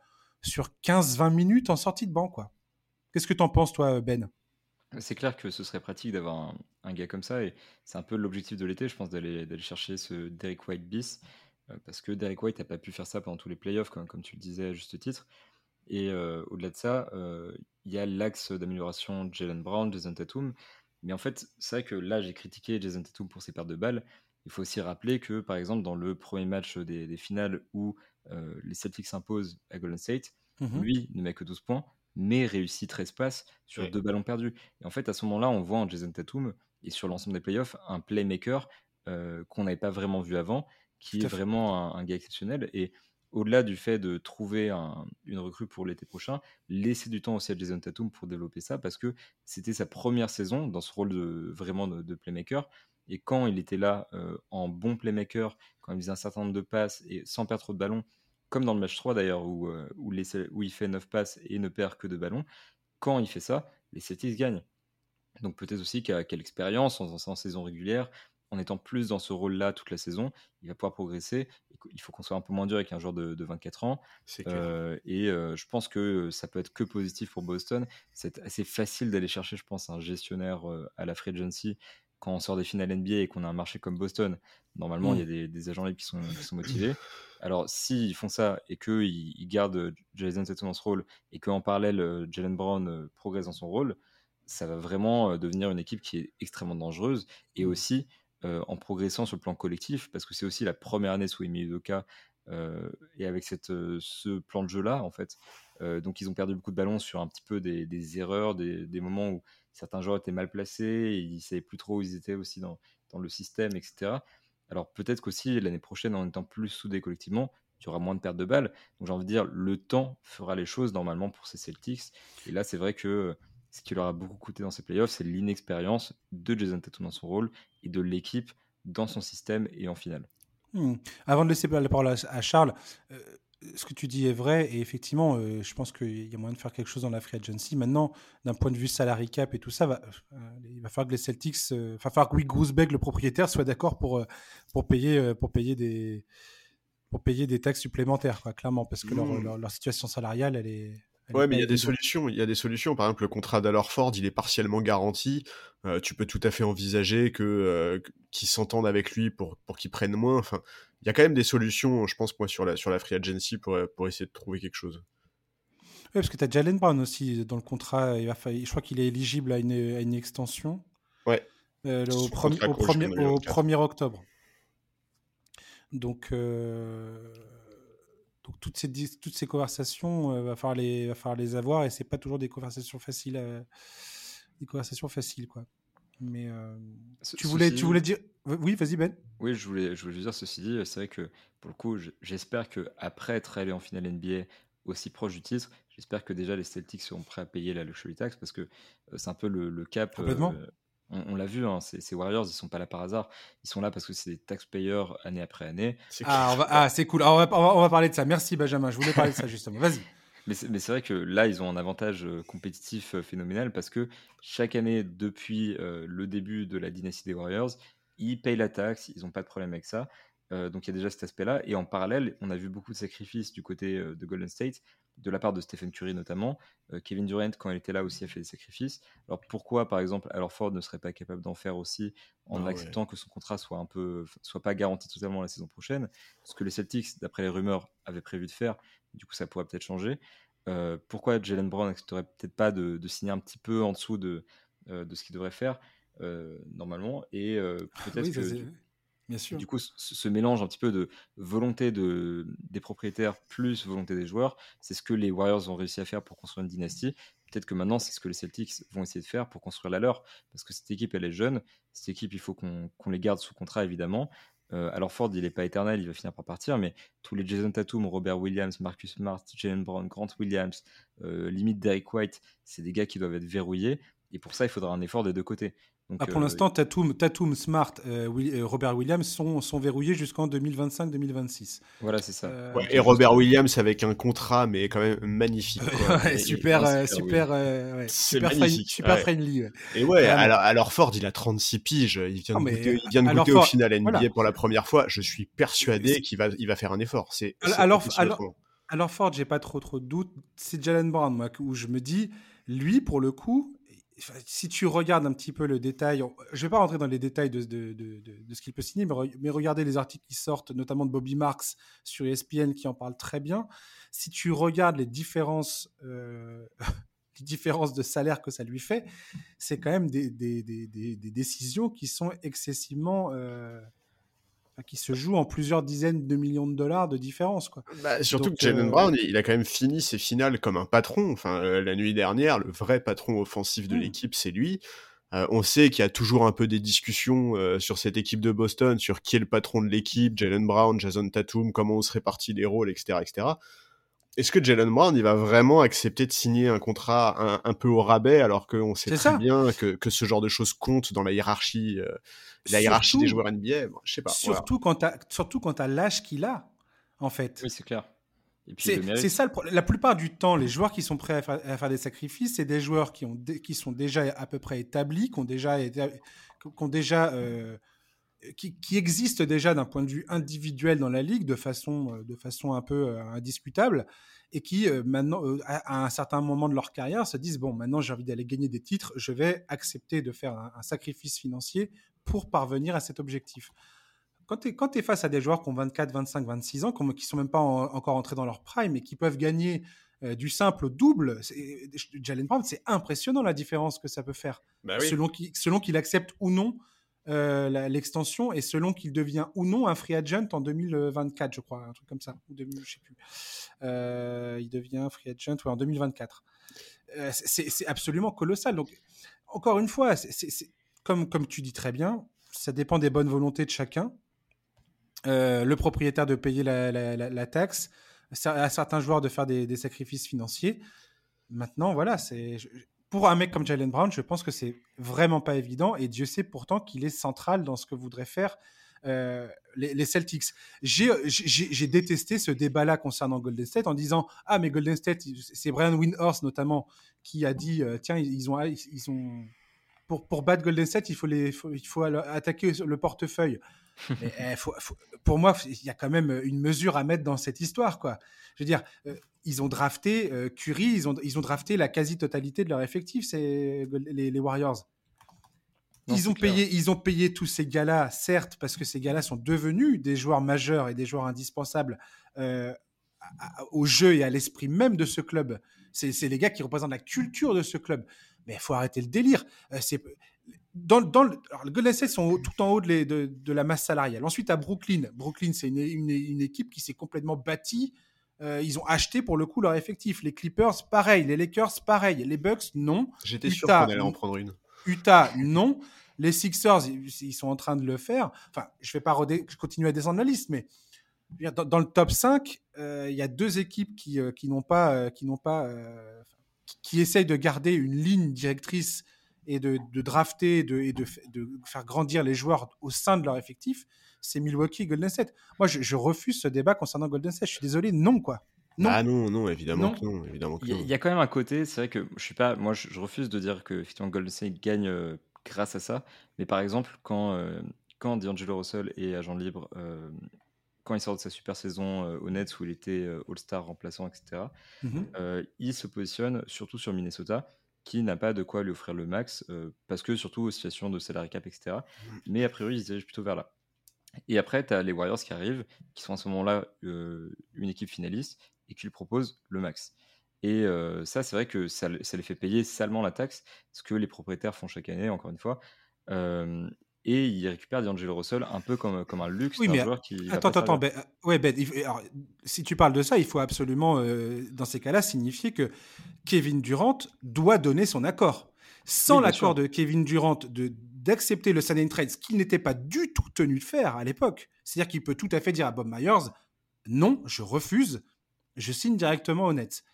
sur 15-20 minutes en sortie de banc. Quoi. Qu'est-ce que tu en penses, toi, Ben? C'est clair que ce serait pratique d'avoir un, gars comme ça, et c'est un peu l'objectif de l'été, je pense, d'aller chercher ce Derek White bis, euh, parce que Derek White n'a pas pu faire ça pendant tous les playoffs, comme, comme tu le disais à juste titre. Et euh, au-delà de ça, euh, il y a l'axe d'amélioration Jalen Brown, Jason Tatum. Mais en fait, c'est vrai que là, j'ai critiqué Jason Tatum pour ses pertes de balles. Il faut aussi rappeler que, par exemple, dans le premier match des, finales où les Celtics s'imposent à Golden State, mmh lui ne met que 12 points mais réussit 13 passes sur deux ballons perdus. Et en fait, à ce moment-là, on voit en Jason Tatum et sur l'ensemble des playoffs un playmaker euh, qu'on n'avait pas vraiment vu avant, qui est vraiment un, gars exceptionnel. Et au-delà du fait de trouver une recrue pour l'été prochain, laisser du temps aussi à Jason Tatum pour développer ça, parce que c'était sa première saison dans ce rôle de vraiment de, playmaker. Et quand il était là euh, en bon playmaker, quand il faisait un certain nombre de passes et sans perdre trop de ballons, comme dans le match 3 d'ailleurs, où, euh, où, où, il fait 9 passes et ne perd que 2 ballons, quand il fait ça, les Celtics gagnent. Donc peut-être aussi qu'à quelle expérience, en, en, saison régulière, en étant plus dans ce rôle-là toute la saison, il va pouvoir progresser. Il faut qu'on soit un peu moins dur avec un joueur de, 24 ans. Euh, et euh, je pense que ça peut être que positif pour Boston. C'est assez facile d'aller chercher, je pense, un gestionnaire à la free agency quand on sort des finales NBA et qu'on a un marché comme Boston. Normalement, il y a mm. des, agents libres qui sont, qui sont motivés. Alors, s'ils font ça et qu'ils ils gardent Jason Tatum dans ce rôle et qu'en parallèle, Jalen Brown progresse dans son rôle, ça va vraiment devenir une équipe qui est extrêmement dangereuse et mmh. aussi en progressant sur le plan collectif, parce que c'est aussi la première année sous Emile Doka et avec cette, ce plan de jeu-là, en fait. donc, ils ont perdu beaucoup de ballons sur un petit peu des, erreurs, des, moments où certains joueurs étaient mal placés, ils ne savaient plus trop où ils étaient aussi dans, dans le système, etc. Alors, peut-être qu'aussi l'année prochaine, en étant plus soudés collectivement, il y aura moins de pertes de balles. Donc, j'ai envie de dire, le temps fera les choses normalement pour ces Celtics. Et là, c'est vrai que ce qui leur a beaucoup coûté dans ces playoffs, c'est l'inexpérience de Jason Tatum dans son rôle et de l'équipe dans son système et en finale. Hmm. Avant de laisser la parole à Charles, euh, ce que tu dis est vrai et effectivement, euh, je pense qu'il y a moyen de faire quelque chose dans la free agency. Maintenant, d'un point de vue salary cap et tout ça, va, euh, il va falloir que les Celtics, il va falloir que Wick le propriétaire, soit d'accord pour, pour, payer, pour, payer des, pour payer des taxes supplémentaires, quoi, clairement, parce que leur, hmm. leur situation salariale, elle est, Ouais, mais il y a des solutions. Il y a des solutions. Par exemple, le contrat Ford, il est partiellement garanti. Euh, tu peux tout à fait envisager que euh, qu'ils s'entendent avec lui pour pour qu'il prenne moins. Enfin, il y a quand même des solutions, je pense moi sur la sur la free agency pour pour essayer de trouver quelque chose. Oui, parce que tu as Jalen Brown aussi dans le contrat. Il va, je crois qu'il est éligible à une, à une extension. Ouais. Euh, au, premier, au, premier, au 1er octobre. Donc, donc toutes ces, toutes ces conversations, il euh, va, falloir les, va falloir les avoir et c'est pas toujours des conversations faciles. Euh, des conversations faciles, quoi. Mais euh, tu, voulais, tu voulais dire. Oui, vas-y, Ben. Oui, je voulais, je voulais dire, ceci dit, c'est vrai que pour le coup, j'espère qu'après être allé en finale NBA aussi proche du titre, j'espère que déjà les Celtics seront prêts à payer la luxury tax parce que c'est un peu le, le cap on, l'a vu, hein, ces, Warriors, ils sont pas là par hasard. Ils sont là parce que c'est des taxpayers année après année. Ah, ah, c'est cool. on, va, parler de ça. Merci Benjamin. Je voulais parler de ça justement. Vas-y. Mais c'est vrai que là, ils ont un avantage euh, compétitif euh, phénoménal parce que chaque année, depuis euh, le début de la dynastie des Warriors, ils payent la taxe, ils n'ont pas de problème avec ça. Donc il y a déjà cet aspect-là. Et en parallèle, on a vu beaucoup de sacrifices du côté de Golden State de la part de Stephen Curry notamment. Euh, Kevin Durant, quand il était là aussi, a fait des sacrifices. Alors pourquoi, par exemple, alors Ford ne serait pas capable d'en faire aussi en ah acceptant que son contrat soit un peu, soit pas garanti totalement la saison prochaine, ce que les Celtics, d'après les rumeurs, avaient prévu de faire. Du coup, ça pourrait peut-être changer. Euh, pourquoi Jalen Brown n'accepterait peut-être pas de, signer un petit peu en dessous de, euh, de ce qu'il devrait faire normalement? Et peut-être que du coup, ce, mélange un petit peu de volonté de, des propriétaires plus volonté des joueurs, c'est ce que les Warriors ont réussi à faire pour construire une dynastie. Peut-être que maintenant, c'est ce que les Celtics vont essayer de faire pour construire la leur, parce que cette équipe, elle est jeune. Cette équipe, il faut qu'on les garde sous contrat, évidemment. Euh, alors Ford, il n'est pas éternel, il va finir par partir, mais tous les Jason Tatum, Robert Williams, Marcus Smart, Jalen Brown, Grant Williams, euh, limite Derek White, c'est des gars qui doivent être verrouillés. Et pour ça, il faudra un effort des deux côtés. Ah, pour euh, l'instant, Tatum, Tatum, Smart, euh, euh, Robert Williams sont, sont verrouillés jusqu'en 2025-2026. Voilà, c'est ça. et Robert Williams avec un contrat, mais quand même magnifique. super, super, super, super friendly. Et ouais, alors, alors, Ford, il a 36 piges. Il vient de goûter, il vient de goûter au final NBA pour la première fois. Je suis persuadé qu'il va, il va faire un effort. C'est alors, alors, alors, Ford, j'ai pas trop trop de doutes. C'est Jalen Brown, moi, où je me dis, lui, pour le coup, si tu regardes un petit peu le détail, je ne vais pas rentrer dans les détails de, ce qu'il peut signer, mais, regardez les articles qui sortent, notamment de Bobby Marks sur ESPN qui en parle très bien. Si tu regardes les différences, euh, les différences de salaire que ça lui fait, c'est quand même des, décisions qui sont excessivement euh, qui se joue en plusieurs dizaines de millions de dollars de différence. Quoi. Bah, surtout que Jalen euh, Brown, il a quand même fini ses finales comme un patron. Enfin, euh, la nuit dernière, le vrai patron offensif de hmm. l'équipe, c'est lui. Euh, on sait qu'il y a toujours un peu des discussions sur cette équipe de Boston, sur qui est le patron de l'équipe, Jalen Brown, Jason Tatum, comment on se répartit les rôles, etc., etc est-ce que Jalen Brown il va vraiment accepter de signer un contrat un, peu au rabais alors qu'on sait très bien que, que, ce genre de choses compte dans la hiérarchie, la hiérarchie des joueurs NBA Je sais pas. Surtout quand tu surtout quand as l'âge qu'il a, en fait. Oui, c'est clair. C'est ça, la plupart du temps, les joueurs qui sont prêts à faire, des sacrifices, c'est des joueurs qui, ont qui sont déjà à peu près établis, qui ont déjà, qui ont déjà euh, qui, qui existe déjà d'un point de vue individuel dans la ligue de façon, de façon un peu indiscutable et qui maintenant, à, un certain moment de leur carrière, se disent bon, maintenant j'ai envie d'aller gagner des titres, je vais accepter de faire un, sacrifice financier pour parvenir à cet objectif. Quand tu es, face à des joueurs qui ont 24, 25, 26 ans, qui ne sont même pas encore entrés dans leur prime et qui peuvent gagner du simple au double, Jalen Brown, c'est impressionnant la différence que ça peut faire bah selon qu'il accepte ou non euh, l'extension et selon qu'il devient ou non un free agent en 2024, je crois, un truc comme ça. je sais plus. Euh, il devient free agent en 2024. Euh, c'est absolument colossal. Donc, encore une fois, c'est comme, comme tu dis très bien, ça dépend des bonnes volontés de chacun. le propriétaire de payer la, taxe, à certains joueurs de faire des, sacrifices financiers. Maintenant, voilà, c'est pour un mec comme Jalen Brown, je pense que c'est vraiment pas évident. Et Dieu sait pourtant qu'il est central dans ce que voudraient faire euh, les, Celtics. J'ai détesté ce débat-là concernant Golden State en disant Ah, mais Golden State, c'est Brian Windhorst notamment qui a dit euh, Tiens, ils ont. Ils ont pour, pour battre Golden State, il faut, les, il faut attaquer le portefeuille. Eh, pour moi, il y a quand même une mesure à mettre dans cette histoire. Quoi. Je veux dire, euh, ils ont drafté euh, Curry, ils ont, ils ont drafté la quasi-totalité de leur effectif, c'est les, les, Warriors. ils, ont payé, ils ont payé tous ces gars-là, certes, parce que ces gars-là sont devenus des joueurs majeurs et des joueurs indispensables euh, au jeu et à l'esprit même de ce club. C'est les gars qui représentent la culture de ce club. Mais il faut arrêter le délire. Euh, c'est dans, dans le, Golden State sont tout en haut de, de, de, la masse salariale. Ensuite, à Brooklyn. Brooklyn, c'est une, une, équipe qui s'est complètement bâtie euh, ils ont acheté pour le coup leur effectif. Les Clippers, pareil. Les Lakers, pareil. Les Bucks, non. J'étais sûr qu'on allait en prendre une. Utah, non. Les Sixers, ils, sont en train de le faire. Enfin, je vais pas continuer à descendre la liste, mais dans, le top 5, euh, il y a deux équipes qui, euh, qui n'ont pas, qui n'ont pas, qui essayent de garder une ligne directrice et de, drafter de, et de, de, faire grandir les joueurs au sein de leur effectif c'est Milwaukee Golden State. Moi, je, refuse ce débat concernant Golden State. Je suis désolé, non, quoi. Non. Ah non, non, évidemment que non. Évidemment Il y, a quand même un côté, c'est vrai que je suis pas, moi, je, refuse de dire que effectivement Golden State gagne euh, grâce à ça. Mais par exemple, quand euh, quand D'Angelo Russell est agent libre, euh, quand il sort de sa super saison au Nets où il était All-Star remplaçant, etc., mm-hmm. il se positionne surtout sur Minnesota qui n'a pas de quoi lui offrir le max, parce que surtout aux situations de salary cap, etc. Mm. Mais a priori, il se dirige plutôt vers là. Et après, tu as les Warriors qui arrivent, qui sont à ce moment-là euh, une équipe finaliste et qui lui proposent le max. Et euh, ça, c'est vrai que ça, les fait payer salement la taxe, ce que les propriétaires font chaque année, encore une fois. Euh, et ils récupèrent D'Angelo Russell un peu comme, comme un luxe oui, mais joueur qui. Attends, attends, ben, ouais, ben, alors, si tu parles de ça, il faut absolument, dans ces cas-là, signifier que Kevin Durant doit donner son accord. Sans l'accord de Kevin Durant de d'accepter le sign trade, ce qu'il n'était pas du tout tenu de faire à l'époque. C'est-à-dire qu'il peut tout à fait dire à Bob Myers non, je refuse, je signe directement au Nets.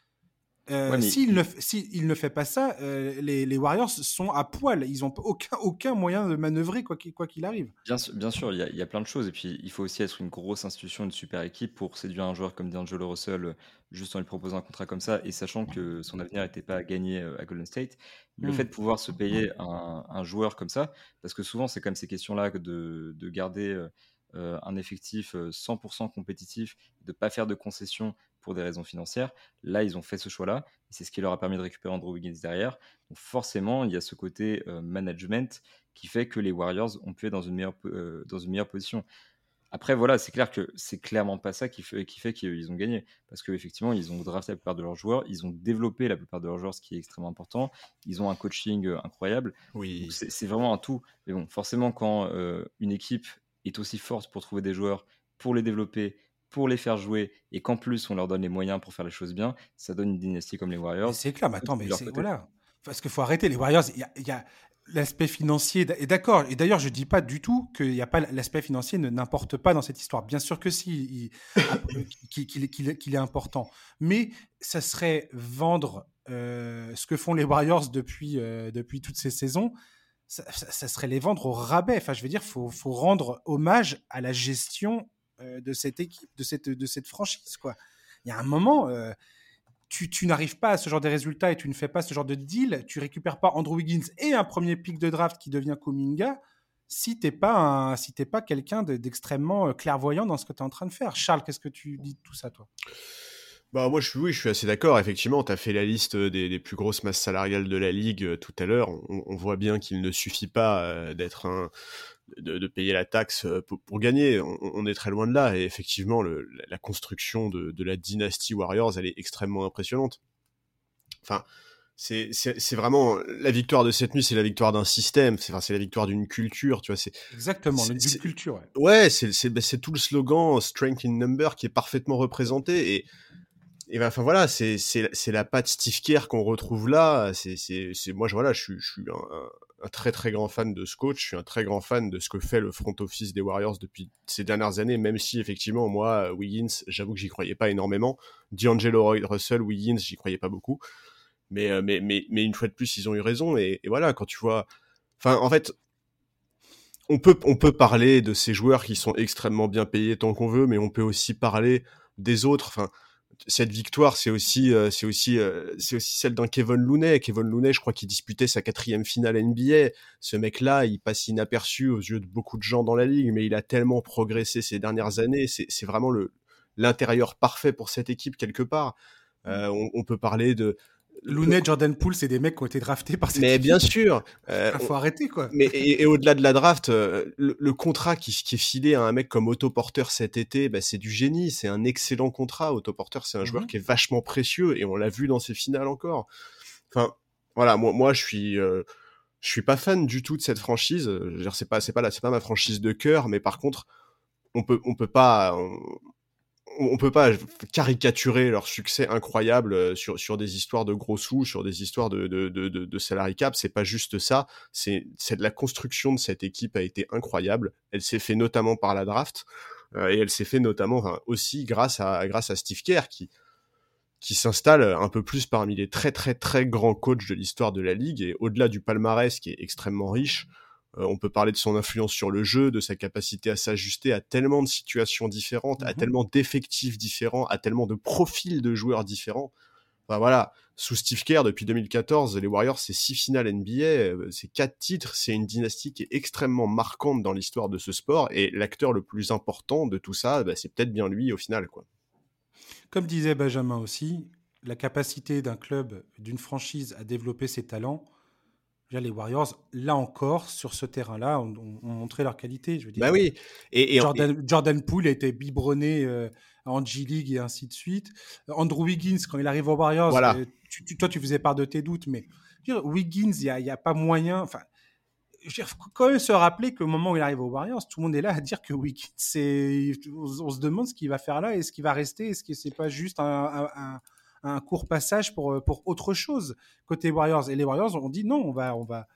Euh, s'il ne, ne, fait pas ça, euh, les, Warriors sont à poil. Ils n'ont aucun, aucun moyen de manœuvrer quoi qu'il arrive. Bien, bien sûr, il y, a, plein de choses. Et puis, il faut aussi être une grosse institution, une super équipe pour séduire un joueur comme D'Angelo Russell juste en lui proposant un contrat comme ça et sachant que son avenir n'était pas à gagner euh, à Golden State. Le hmm. fait de pouvoir se payer un, joueur comme ça, parce que souvent, c'est comme ces questions-là de, de garder un effectif 100% compétitif, de ne pas faire de concessions pour des raisons financières. Là, ils ont fait ce choix-là. Et c'est ce qui leur a permis de récupérer Andrew Wiggins derrière. Donc forcément, il y a ce côté euh, management qui fait que les Warriors ont pu être dans une meilleure, euh, dans une meilleure position. Après, voilà, c'est clair que c'est clairement pas ça qui fait, qui fait qu'ils ont gagné. Parce qu'effectivement, ils ont drafté la plupart de leurs joueurs, ils ont développé la plupart de leurs joueurs, ce qui est extrêmement important. Ils ont un coaching euh, incroyable. Oui. C'est vraiment un tout. Mais bon, forcément, quand une équipe est aussi forte pour trouver des joueurs, pour les développer pour les faire jouer et qu'en plus on leur donne les moyens pour faire les choses bien, ça donne une dynastie comme les Warriors. C'est clair, mais attends, mais c'est voilà. Parce qu'il faut arrêter les Warriors. Il y a, l'aspect financier. Et d'accord. Et d'ailleurs, je dis pas du tout qu'il n'y a pas l'aspect financier ne n'importe pas dans cette histoire. Bien sûr que si, qu'il est important. Mais ça serait vendre euh, ce que font les Warriors depuis euh, depuis toutes ces saisons. Ça, ça, serait les vendre au rabais. Enfin, je veux dire, faut faut rendre hommage à la gestion euh, de cette équipe, de cette, de cette franchise. Quoi. Il y a un moment, euh, tu, tu n'arrives pas à ce genre de résultats et tu ne fais pas ce genre de deal, tu récupères pas Andrew Wiggins et un premier pick de draft qui devient Kuminga. si t'es pas si pas quelqu'un d'extrêmement clairvoyant dans ce que tu es en train de faire. Charles, qu'est-ce que tu dis de tout ça, toi? Bah moi je suis oui je suis assez d'accord effectivement tu as fait la liste des, plus grosses masses salariales de la ligue tout à l'heure on, voit bien qu'il ne suffit pas d'être un de, payer la taxe pour, gagner on, est très loin de là et effectivement la construction de, de la dynastie Warriors elle est extrêmement impressionnante enfin c'est vraiment la victoire de cette nuit, c'est la victoire d'un système, c'est enfin, la victoire d'une culture, tu vois. C'est exactement d'une culture. Ouais, ouais bah, c'est tout le slogan Strength in Number qui est parfaitement représenté et et ben, enfin voilà, c'est la patte Steve Kerr qu'on retrouve là. C'est moi, je, voilà, je je suis un, très très grand fan de ce coach. Je suis un très grand fan de ce que fait le front office des Warriors depuis ces dernières années. Même si effectivement, moi, Wiggins, j'avoue que j'y croyais pas énormément. D'Angelo Russell, Wiggins, j'y croyais pas beaucoup. Mais, mais, mais, mais une fois de plus, ils ont eu raison. Et, voilà, quand tu vois. Enfin, en fait, on peut, on peut parler de ces joueurs qui sont extrêmement bien payés tant qu'on veut, mais on peut aussi parler des autres. Enfin, cette victoire, c'est aussi, c'est aussi, c'est aussi celle d'un Kevin Looney. Kevin Looney, je crois qu'il disputait sa quatrième finale NBA. Ce mec-là, il passe inaperçu aux yeux de beaucoup de gens dans la ligue, mais il a tellement progressé ces dernières années. C'est vraiment l'intérieur parfait pour cette équipe quelque part. On, on, peut parler de Looney, Jordan Poole, c'est des mecs qui ont été draftés par cette Mais bien sûr. Il euh, faut arrêter, quoi. Mais, et, au-delà de la draft, euh, le, contrat qui, qui, est filé à un mec comme Otto Porter cet été, bah, c'est du génie. C'est un excellent contrat. Otto Porter, c'est un joueur mhm. qui est vachement précieux et on l'a vu dans ses finales encore. Enfin, voilà, moi, moi je suis. Euh, je suis pas fan du tout de cette franchise. C'est pas, c'est pas, c'est pas ma franchise de cœur, mais par contre, on peut, on peut pas, on peut pas caricaturer leur succès incroyable euh, sur, sur des histoires de gros sous, sur des histoires de, de, de, de. C'est pas juste ça. C'est, la construction de cette équipe a été incroyable. Elle s'est fait notamment par la draft euh, et elle s'est fait notamment aussi grâce à, grâce à Steve Kerr qui, qui s'installe un peu plus parmi les très très très grands coachs de l'histoire de la ligue et au-delà du palmarès qui est extrêmement riche, on peut parler de son influence sur le jeu, de sa capacité à s'ajuster à tellement de situations différentes, à mhm. tellement d'effectifs différents, à tellement de profils de joueurs différents. Enfin, voilà, sous Steve Kerr depuis 2014, les Warriors c'est six finales NBA, euh, c'est quatre titres, c'est une dynastie qui est extrêmement marquante dans l'histoire de ce sport et l'acteur le plus important de tout ça, bah, c'est peut-être bien lui au final quoi. Comme disait Benjamin aussi, la capacité d'un club, d'une franchise à développer ses talents, les Warriors, là encore, sur ce terrain-là, ont, montré leur qualité. Je veux dire. Bah oui. Et, Jordan, Jordan, Poole a été biberonné euh, en G-League et ainsi de suite. Andrew Wiggins, quand il arrive aux Warriors, voilà. Euh, toi, tu faisais part de tes doutes, mais Wiggins, il n'y a, pas moyen. Enfin, il faut quand même se rappeler qu'au moment où il arrive aux Warriors, tout le monde est là à dire que Wiggins, on, se demande ce qu'il va faire là, est-ce qu'il va rester, est-ce que c'est pas juste un un court passage pour, euh, pour autre chose côté Warriors. Et les Warriors ont dit non, on va, on va,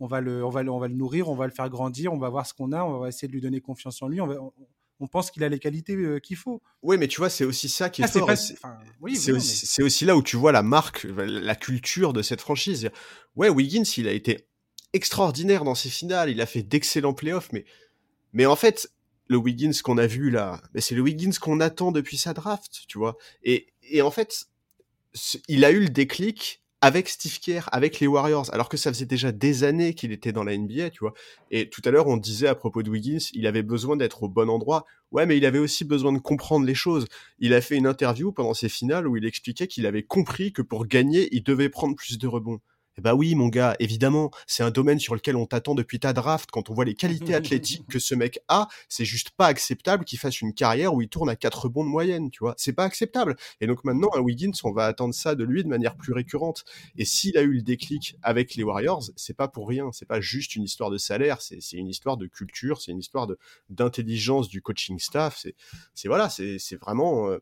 on va, le, on va, le, on va le nourrir, on va le faire grandir, on va voir ce qu'on a, on va essayer de lui donner confiance en lui. On, on, pense qu'il a les qualités euh, qu'il faut. Oui, mais tu vois, c'est aussi ça qui est, ah, c'est aussi, aussi, là où tu vois la marque, la culture de cette franchise. Ouais, Wiggins, il a été extraordinaire dans ses finales, il a fait d'excellents playoffs, mais, mais en fait, le Wiggins qu'on a vu là, c'est le Wiggins qu'on attend depuis sa draft, tu vois. Et, et en fait, il a eu le déclic avec Steve Kerr, avec les Warriors, alors que ça faisait déjà des années qu'il était dans la NBA, tu vois. Et tout à l'heure, on disait à propos de Wiggins, il avait besoin d'être au bon endroit. Ouais, mais il avait aussi besoin de comprendre les choses. Il a fait une interview pendant ses finales où il expliquait qu'il avait compris que pour gagner, il devait prendre plus de rebonds. Eh bah oui, mon gars, évidemment, c'est un domaine sur lequel on t'attend depuis ta draft. Quand on voit les qualités athlétiques que ce mec a, c'est juste pas acceptable qu'il fasse une carrière où il tourne à quatre bons de moyenne, tu vois. C'est pas acceptable. Et donc maintenant, à Wiggins, on va attendre ça de lui de manière plus récurrente. Et s'il a eu le déclic avec les Warriors, c'est pas pour rien. C'est pas juste une histoire de salaire, c'est une histoire de culture, c'est une histoire d'intelligence du coaching staff. C'est voilà, c'est vraiment. Euh,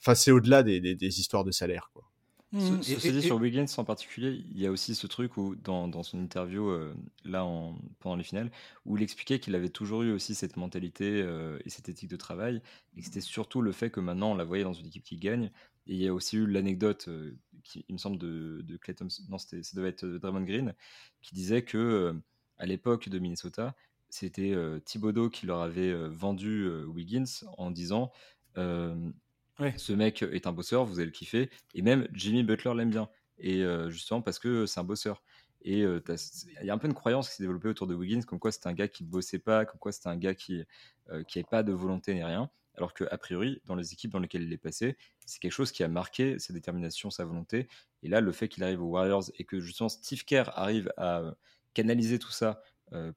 enfin, c'est au-delà des, des histoires de salaire, quoi. Mmh. Ceci dit, sur Wiggins en particulier, il y a aussi ce truc où, dans, dans son interview, euh, là, en, pendant les finales, où il expliquait qu'il avait toujours eu aussi cette mentalité euh, et cette éthique de travail, et que c'était surtout le fait que maintenant, on la voyait dans une équipe qui gagne. Et il y a aussi eu l'anecdote, euh, qui, il me semble, de, de Clay Thompson, non, ça devait être Draymond Green, qui disait que à l'époque de Minnesota, c'était Thibodeau qui leur avait vendu Wiggins en disant ce mec est un bosseur, vous allez le kiffer. Et même Jimmy Butler l'aime bien. Et justement parce que c'est un bosseur. Et il y a un peu une croyance qui s'est développée autour de Wiggins, comme quoi c'était un gars qui bossait pas, comme quoi c'était un gars qui n'avait pas de volonté ni rien. Alors qu'a priori, dans les équipes dans lesquelles il est passé, c'est quelque chose qui a marqué sa détermination, sa volonté. Et là, le fait qu'il arrive aux Warriors et que justement Steve Kerr arrive à canaliser tout ça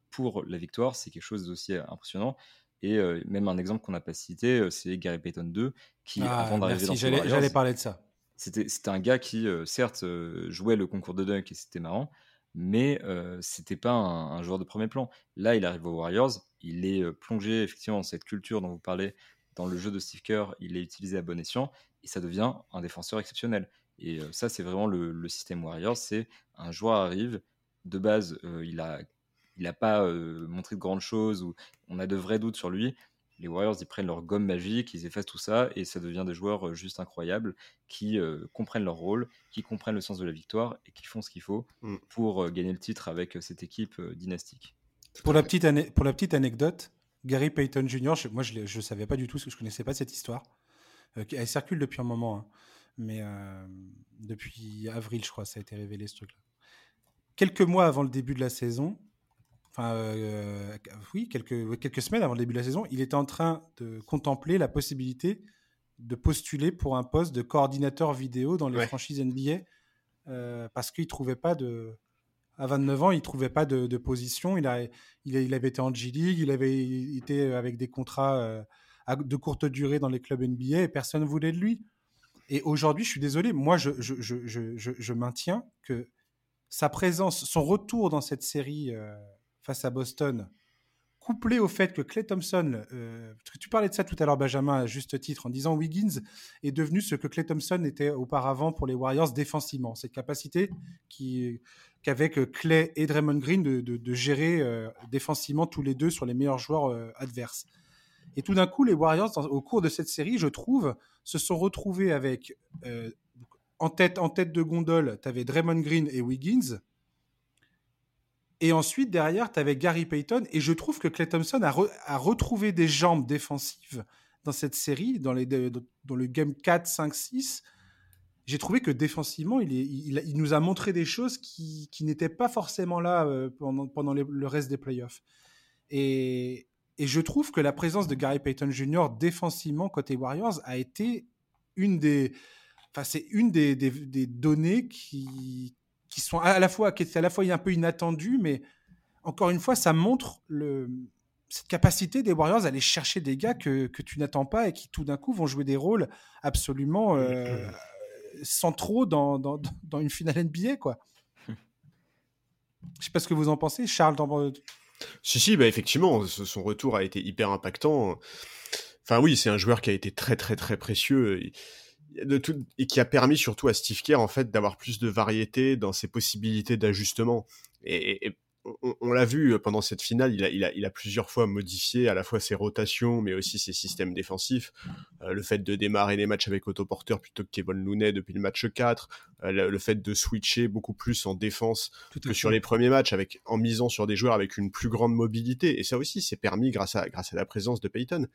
pour la victoire, c'est quelque chose d'aussi impressionnant. Et même un exemple qu'on n'a pas cité, c'est Gary Payton 2, qui, ah, avant d'arriver dans j'allais parler de ça. C'était un gars qui, certes, jouait le concours de dunk et c'était marrant, mais c'était pas un, joueur de premier plan. Là, il arrive aux Warriors, il est plongé effectivement dans cette culture dont vous parlez, dans le jeu de Steve Kerr, il est utilisé à bon escient et ça devient un défenseur exceptionnel. Et ça, c'est vraiment le, le, système Warriors. C'est un joueur arrive, de base, il a il n'a pas montré de grandes choses, ou on a de vrais doutes sur lui. Les Warriors, ils prennent leur gomme magique, ils effacent tout ça, et ça devient des joueurs juste incroyables qui comprennent leur rôle, qui comprennent le sens de la victoire et qui font ce qu'il faut mmh. pour gagner le titre avec cette équipe dynastique. Pour la, petite pour la petite anecdote, Gary Payton Jr., moi je ne savais pas du tout, parce que je ne connaissais pas cette histoire. elle circule depuis un moment, hein. mais depuis avril, je crois, ça a été révélé ce truc-là. Quelques mois avant le début de la saison, enfin, euh, oui, quelques, quelques semaines avant le début de la saison, il était en train de contempler la possibilité de postuler pour un poste de coordinateur vidéo dans les franchises NBA euh, parce qu'il trouvait pas de. À 29 ans, il trouvait pas de, position. Il, a, il, avait été en G-League, il avait été avec des contrats euh, de courte durée dans les clubs NBA et personne ne voulait de lui. Et aujourd'hui, je suis désolé, moi, je, je, je, je, maintiens que sa présence, son retour dans cette série face à Boston, couplé au fait que Clay Thompson, euh, tu parlais de ça tout à l'heure, Benjamin, à juste titre, en disant Wiggins est devenu ce que Clay Thompson était auparavant pour les Warriors défensivement. Cette capacité qu'avec Clay et Draymond Green de, gérer euh, défensivement tous les deux sur les meilleurs joueurs euh, adverses. Et tout d'un coup, les Warriors, au cours de cette série, je trouve, se sont retrouvés avec en tête, en tête de gondole, tu avais Draymond Green et Wiggins. Et ensuite, derrière, tu avais Gary Payton. Et je trouve que Clay Thompson a, retrouvé des jambes défensives dans cette série, dans, le game 4, 5, 6. J'ai trouvé que défensivement, il, nous a montré des choses qui, n'étaient pas forcément là euh, pendant, le reste des playoffs. Et, je trouve que la présence de Gary Payton Jr. défensivement côté Warriors a été une des, enfin une des, données qui, qui sont à la fois, qui est à la fois un peu inattendu, mais encore une fois, ça montre le, cette capacité des Warriors à aller chercher des gars que, que tu n'attends pas et qui tout d'un coup vont jouer des rôles absolument euh, centraux dans, dans, dans, une finale NBA, quoi. Je sais pas ce que vous en pensez, Charles. Dans... Si, si, bah effectivement, son retour a été hyper impactant. Enfin oui, c'est un joueur qui a été très très très précieux et qui a permis surtout à Steve Kerr en fait d'avoir plus de variété dans ses possibilités d'ajustement. Et, on, l'a vu euh, pendant cette finale, il a, il, a, il a, plusieurs fois modifié à la fois ses rotations, mais aussi ses systèmes défensifs. Euh, le fait de démarrer les matchs avec Otto Porter plutôt que Kevin Looney depuis le match 4, euh, le, fait de switcher beaucoup plus en défense que sur les premiers matchs, avec, en misant sur des joueurs avec une plus grande mobilité. Et ça aussi, c'est permis grâce à, grâce à la présence de Peyton.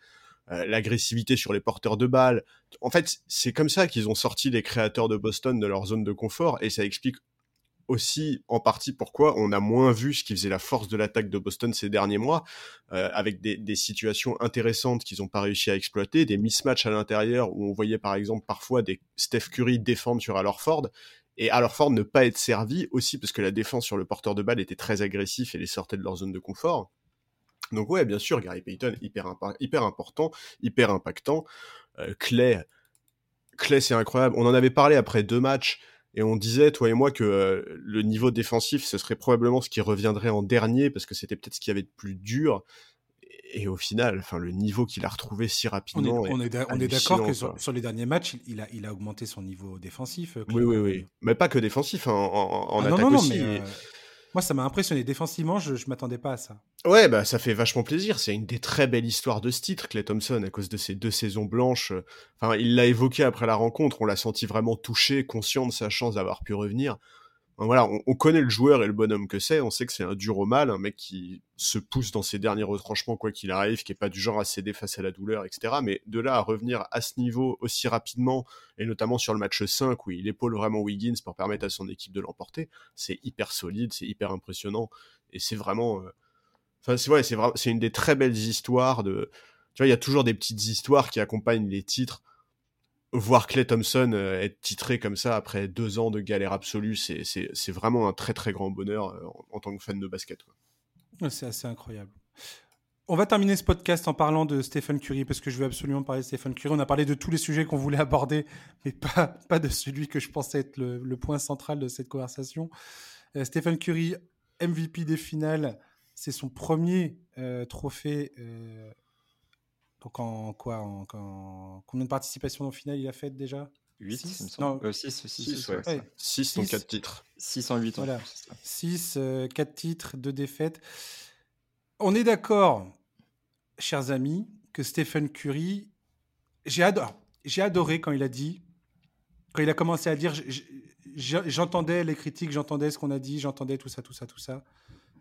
Euh, l'agressivité sur les porteurs de balles. En fait, c'est comme ça qu'ils ont sorti les créateurs de Boston de leur zone de confort et ça explique aussi en partie pourquoi on a moins vu ce qui faisait la force de l'attaque de Boston ces derniers mois, euh, avec des, situations intéressantes qu'ils n'ont pas réussi à exploiter, des mismatchs à l'intérieur où on voyait par exemple parfois des Steph Curry défendre sur Ford et Ford ne pas être servi aussi parce que la défense sur le porteur de balle était très agressif et les sortait de leur zone de confort. Donc ouais, bien sûr, Gary Payton, hyper, hyper important, hyper impactant. Euh, Clay, Clay c'est incroyable. On en avait parlé après deux matchs, et on disait, toi et moi, que euh, le niveau défensif, ce serait probablement ce qui reviendrait en dernier, parce que c'était peut-être ce qu'il y avait de plus dur. Et au final, enfin, le niveau qu'il a retrouvé si rapidement. On est, d'accord que sur, les derniers matchs, il a, il a augmenté son niveau défensif. Euh, oui, oui, oui. Mais pas que défensif, hein, en, en, ah attaque aussi. Moi, ça m'a impressionné. Défensivement, je ne m'attendais pas à ça. Ouais, bah ça fait vachement plaisir. C'est une des très belles histoires de ce titre, Clay Thompson, à cause de ses deux saisons blanches. Enfin, il l'a évoqué après la rencontre. On l'a senti vraiment touché, conscient de sa chance d'avoir pu revenir. Voilà, on, connaît le joueur et le bonhomme que c'est. On sait que c'est un dur au mal, un mec qui se pousse dans ses derniers retranchements quoi qu'il arrive, qui est pas du genre à céder face à la douleur, etc. Mais de là à revenir à ce niveau aussi rapidement, et notamment sur le match 5 où il épaule vraiment Wiggins pour permettre à son équipe de l'emporter, c'est hyper solide, c'est hyper impressionnant, et c'est vraiment, euh, enfin c'est c'est c'est une des très belles histoires de, tu vois, il y a toujours des petites histoires qui accompagnent les titres voir Clay Thompson euh, être titré comme ça après deux ans de galère absolue, c'est vraiment un très très grand bonheur euh, en, tant que fan de basket. C'est assez incroyable. On va terminer ce podcast en parlant de Stephen Curry parce que je veux absolument parler de Stephen Curry. On a parlé de tous les sujets qu'on voulait aborder, mais pas, de celui que je pensais être le, point central de cette conversation. Euh, Stephen Curry, MVP des finales, c'est son premier trophée donc en quoi en, Combien de participations au final il a fait déjà? 8, 6 Non, 6, 6, 6, donc 4 titres. 6 en 8 Voilà. 6, 4 titres, 2 défaites. On est d'accord, chers amis, que Stephen Curry, j'ai adoré, j'ai adoré quand il a dit, quand il a commencé à dire, j'entendais les critiques, j'entendais ce qu'on a dit, j'entendais tout ça, tout ça, tout ça.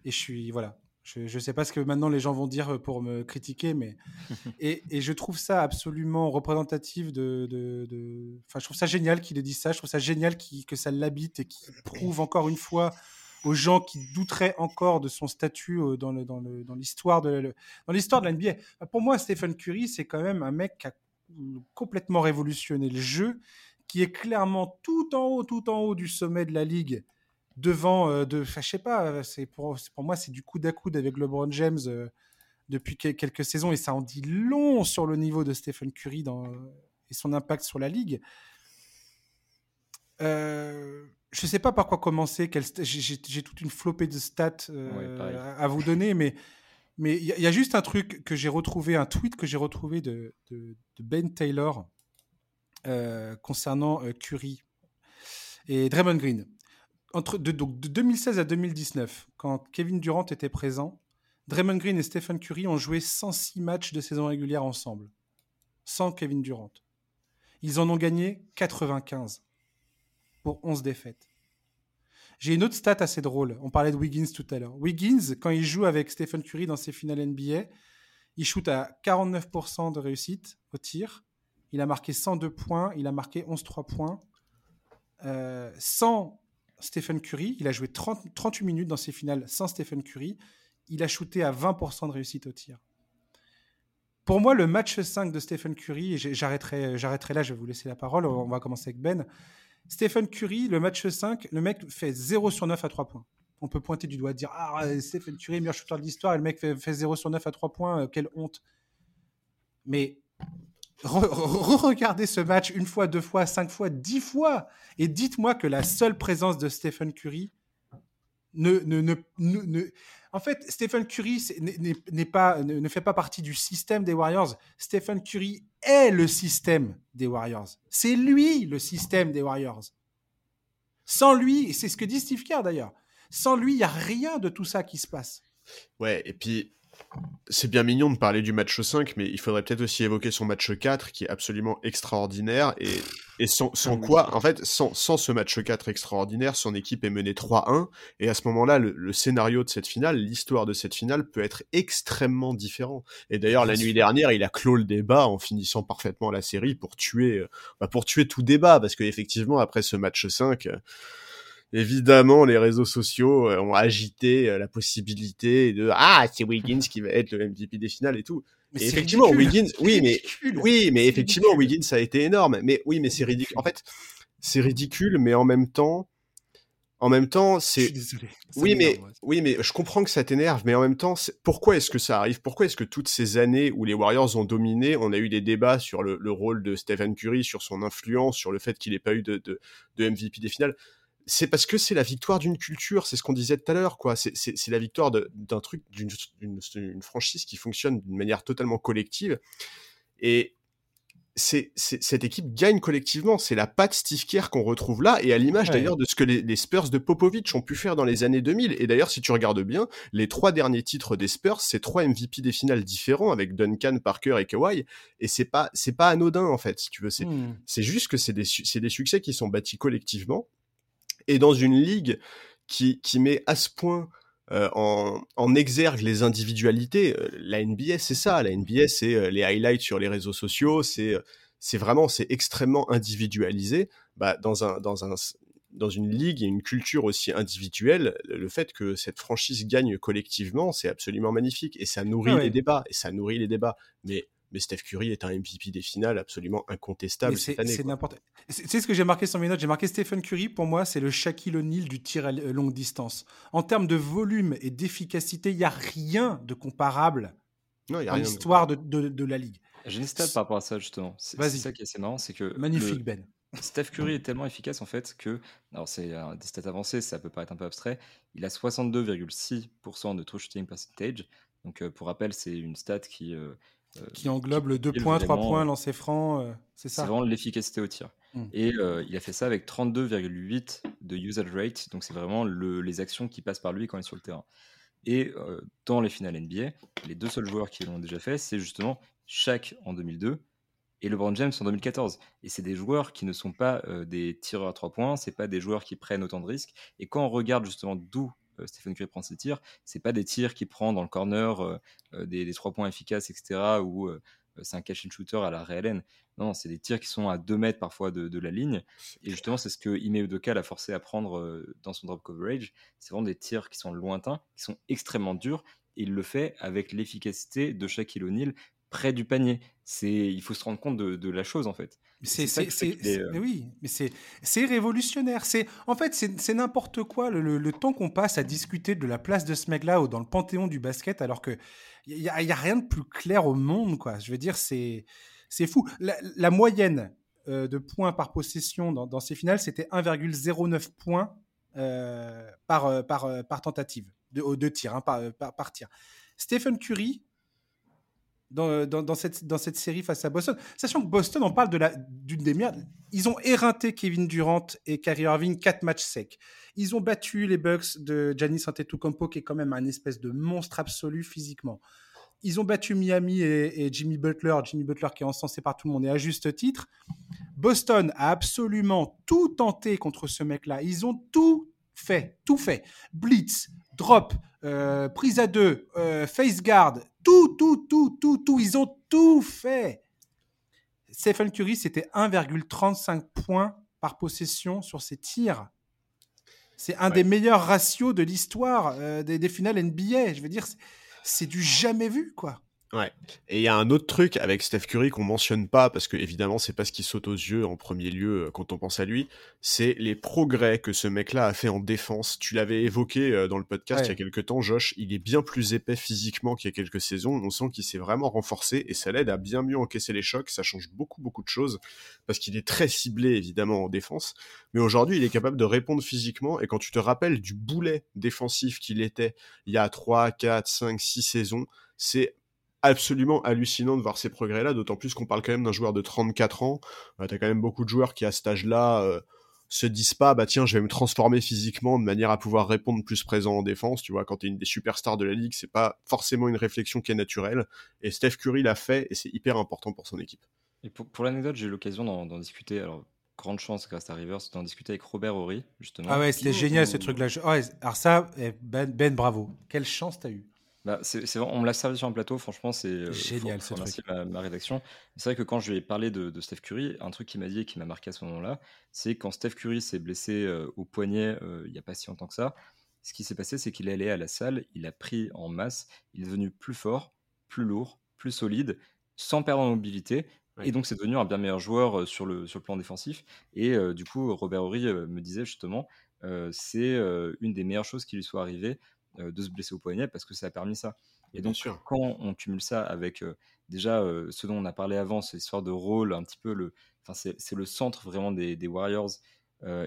Et je suis, voilà, je ne sais pas ce que maintenant les gens vont dire pour me critiquer, mais et, et je trouve ça absolument représentatif de, de, Enfin, je trouve ça génial qu'il ait dit ça. Je trouve ça génial que ça l'habite et qu'il prouve encore une fois aux gens qui douteraient encore de son statut euh, dans le, dans le, dans l'histoire l'histoire de l'NBA. Pour moi, Stephen Curry, c'est quand même un mec qui a complètement révolutionné le jeu, qui est clairement tout en haut, tout en haut du sommet de la ligue devant, euh, de, je sais pas, c'est pour, pour moi, c'est du coude à coude avec LeBron James euh, depuis quelques saisons et ça en dit long sur le niveau de Stephen Curry dans, et son impact sur la ligue. Euh, je sais pas par quoi commencer. J'ai toute une flopée de stats euh, à, vous donner, mais mais il y, a juste un truc que j'ai retrouvé, un tweet que j'ai retrouvé de, de, Ben Taylor concernant Curry et Draymond Green entre de, donc, de 2016 à 2019, quand Kevin Durant était présent, Draymond Green et Stephen Curry ont joué 106 matchs de saison régulière ensemble, sans Kevin Durant. Ils en ont gagné 95 pour 11 défaites. J'ai une autre stat assez drôle. On parlait de Wiggins tout à l'heure. Wiggins, quand il joue avec Stephen Curry dans ses finales NBA, il shoot à 49% de réussite au tir. Il a marqué 102 points. Il a marqué 11 3 points. Euh, sans Stephen Curry. Il a joué 30, 38 minutes dans ses finales sans Stephen Curry. Il a shooté à 20% de réussite au tir. Pour moi, le match 5 de Stephen Curry, et j'arrêterai, j'arrêterai là, je vais vous laisser la parole, on va commencer avec Ben. Stephen Curry, le match 5, le mec fait 0 sur 9 à 3 points. On peut pointer du doigt et dire Ah, Stephen Curry, meilleur shooter de l'histoire, et le mec fait, fait 0 sur 9 à 3 points, euh, quelle honte. Mais re-regardez ce match une fois, deux fois, cinq fois, dix fois, et dites-moi que la seule présence de Stephen Curry ne, en fait, Stephen Curry n'est pas, ne, fait pas partie du système des Warriors. Stephen Curry est le système des Warriors. C'est lui le système des Warriors. Sans lui, c'est ce que dit Steve Kerr d'ailleurs, sans lui, il n'y a rien de tout ça qui se passe. Ouais, et puis c'est bien mignon de parler du match 5, mais il faudrait peut-être aussi évoquer son match 4, qui est absolument extraordinaire. Et, et sans, sans quoi, en fait, sans, sans, ce match 4 extraordinaire, son équipe est menée 3-1. Et à ce moment-là, le, scénario de cette finale, l'histoire de cette finale peut être extrêmement différent. Et d'ailleurs, la nuit dernière, il a clos le débat en finissant parfaitement la série pour tuer, euh, bah pour tuer tout débat. Parce qu'effectivement, après ce match 5, évidemment, les réseaux sociaux euh, ont agité euh, la possibilité de ah c'est Wiggins qui va être le MVP des finales et tout. Mais effectivement, Wiggins, oui, mais oui, mais effectivement, Wiggins a été énorme. Mais oui, mais c'est ridicule. En fait, c'est ridicule, mais en même temps, en même temps, c'est. Oui, mais oui, mais je comprends que ça t'énerve, mais en même temps, pourquoi est-ce que ça arrive? Pourquoi est-ce que toutes ces années où les Warriors ont dominé, on a eu des débats sur le, rôle de Stephen Curry, sur son influence, sur le fait qu'il n'ait pas eu de, de, de MVP des finales? C'est parce que c'est la victoire d'une culture, c'est ce qu'on disait tout à l'heure, quoi. C'est la victoire d'un truc, d'une franchise qui fonctionne d'une manière totalement collective. Et c'est cette équipe gagne collectivement. C'est la patte Steve Kerr qu'on retrouve là, et à l'image d'ailleurs de ce que les, Spurs de Popovich ont pu faire dans les années 2000. Et d'ailleurs, si tu regardes bien, les trois derniers titres des Spurs, c'est trois MVP des finales différents avec Duncan, Parker et Kawhi. Et c'est pas c'est pas anodin en fait, si tu veux. C'est mmh. juste que c'est des, des succès qui sont bâtis collectivement Et dans une ligue qui, qui met à ce point euh, en, en, exergue les individualités, euh, la NBA c'est ça, la NBA c'est euh, les highlights sur les réseaux sociaux, c'est c'est vraiment c'est extrêmement individualisé. Bah, dans un dans un dans une ligue et une culture aussi individuelle, le fait que cette franchise gagne collectivement, c'est absolument magnifique et ça nourrit les débats et ça nourrit les débats. Mais mais Steph Curry est un MVP des finales absolument incontestable cette année. C'est n'importe. C'est ce que j'ai marqué sur mes notes. J'ai marqué Stephen Curry. Pour moi, c'est le Shaquille O'Neal du tir à longue distance. En termes de volume et d'efficacité, il n'y a rien de comparable non, dans l'histoire de, de, la ligue. J'ai une stat par rapport à ça justement. C'est ça qui est assez marrant, c'est que magnifique Ben. Steph Curry est tellement efficace en fait que, alors c'est des stats avancées, ça peut paraître un peu abstrait, il a 62,6% de true shooting percentage. Donc euh, pour rappel, c'est une stat qui euh, euh, qui englobe le 2 points, 3 points, lancer franc, c'est ça C'est vraiment l'efficacité au tir. Hmm. Et il a fait ça avec 32,8 de usage rate, donc c'est vraiment le, les actions qui passent par lui quand il est sur le terrain. Et dans les finales NBA, les deux seuls joueurs qui l'ont déjà fait, c'est justement Shaq en 2002 et LeBron James en 2014. Et c'est des joueurs qui ne sont pas euh, des tireurs à trois points, c'est pas des joueurs qui prennent autant de risques. Et quand on regarde justement d'où euh, Stephen Curry prend ses tirs, c'est pas des tirs qu'il prend dans le corner, euh, des, trois points efficaces, etc. ou c'est un catch and shooter à la réelle Non, c'est des tirs qui sont à 2 mètres parfois de, la ligne. Et justement, c'est ce que Ime Udoka l'a forcé à prendre dans son drop coverage. C'est vraiment des tirs qui sont lointains, qui sont extrêmement durs. Et il le fait avec l'efficacité de Shaquille O'Neal près du panier. C'est, il faut se rendre compte de, la chose en fait. C'est, euh, mais oui, mais c'est, c'est révolutionnaire. C'est, en fait, c'est, n'importe quoi le, temps qu'on passe à discuter de la place de ce mec-là dans le panthéon du basket, alors que il y, a, rien de plus clair au monde, quoi. Je veux dire, c'est, c'est fou. La, moyenne euh, de points par possession dans, ces finales, c'était 1,09 points euh, par, par, par tentative de, de tir, hein, par, par, par tir. Stephen Curry, euh, dans, cette, série face à Boston. Sachant que Boston, on parle d'une des meilleures. Ils ont éreinté Kevin Durant et Kyrie Irving quatre matchs secs. Ils ont battu les Bucks de Giannis Antetokounmpo, qui est quand même un espèce de monstre absolu physiquement. Ils ont battu Miami et, Jimmy Butler, Jimmy Butler qui est encensé par tout le monde et à juste titre. Boston a absolument tout tenté contre ce mec-là. Ils ont tout fait, tout fait. Blitz, drop, euh, prise à deux, euh, face guard, tout, tout, tout, tout, tout. Ils ont tout fait. Stephen Curry, c'était 1,35 points par possession sur ses tirs. C'est un des meilleurs ratios de l'histoire euh, des, des, finales NBA. Je veux dire, c'est du jamais vu, quoi. Ouais. Et il y a un autre truc avec Steph Curry qu'on mentionne pas parce que évidemment c'est pas ce qui saute aux yeux en premier lieu euh, quand on pense à lui, c'est les progrès que ce mec-là a fait en défense. Tu l'avais évoqué euh, dans le podcast il y a quelques temps, Josh. Il est bien plus épais physiquement qu'il y a quelques saisons. On sent qu'il s'est vraiment renforcé et ça l'aide à bien mieux encaisser les chocs. Ça change beaucoup beaucoup de choses parce qu'il est très ciblé évidemment en défense. Mais aujourd'hui il est capable de répondre physiquement et quand tu te rappelles du boulet défensif qu'il était il y a 3, 4, 5, 6 saisons, c'est absolument hallucinant de voir ces progrès-là, d'autant plus qu'on parle quand même d'un joueur de 34 ans. Euh, T'as quand même beaucoup de joueurs qui, à cet âge-là, euh, se disent pas, bah tiens, je vais me transformer physiquement de manière à pouvoir répondre plus présent en défense. Tu vois, quand t'es une des superstars de la ligue, c'est pas forcément une réflexion qui est naturelle. Et Steph Curry l'a fait, et c'est hyper important pour son équipe. Et pour, l'anecdote, j'ai eu l'occasion d'en discuter. Alors, grande chance grâce à Rivers d'en discuter avec Robert Horry, justement. Ah ouais, c'était génial ce truc-là. alors ça, eh, ben, ben, bravo. Quelle chance t'as eu. Bah, c'est, on me l'a servi sur un plateau, franchement, c'est euh, génial. Faut, Ma, rédaction. C'est vrai que quand je lui ai parlé de, Steph Curry, un truc qui m'a dit et qui m'a marqué à ce moment-là, c'est quand Steph Curry s'est blessé euh, au poignet euh, il n'y a pas si longtemps que ça. Ce qui s'est passé, c'est qu'il est allé à la salle, il a pris en masse, il est devenu plus fort, plus lourd, plus solide, sans perdre en mobilité. Et donc, c'est devenu un bien meilleur joueur sur le, sur le plan défensif. Et du coup, Robert Horry me disait justement, c'est une des meilleures choses qui lui soit arrivée de se blesser au poignet parce que ça a permis ça. Et donc, quand on cumule ça avec euh, déjà euh, ce dont on a parlé avant, cette histoire de rôle, un petit peu le. C'est le centre vraiment des, Warriors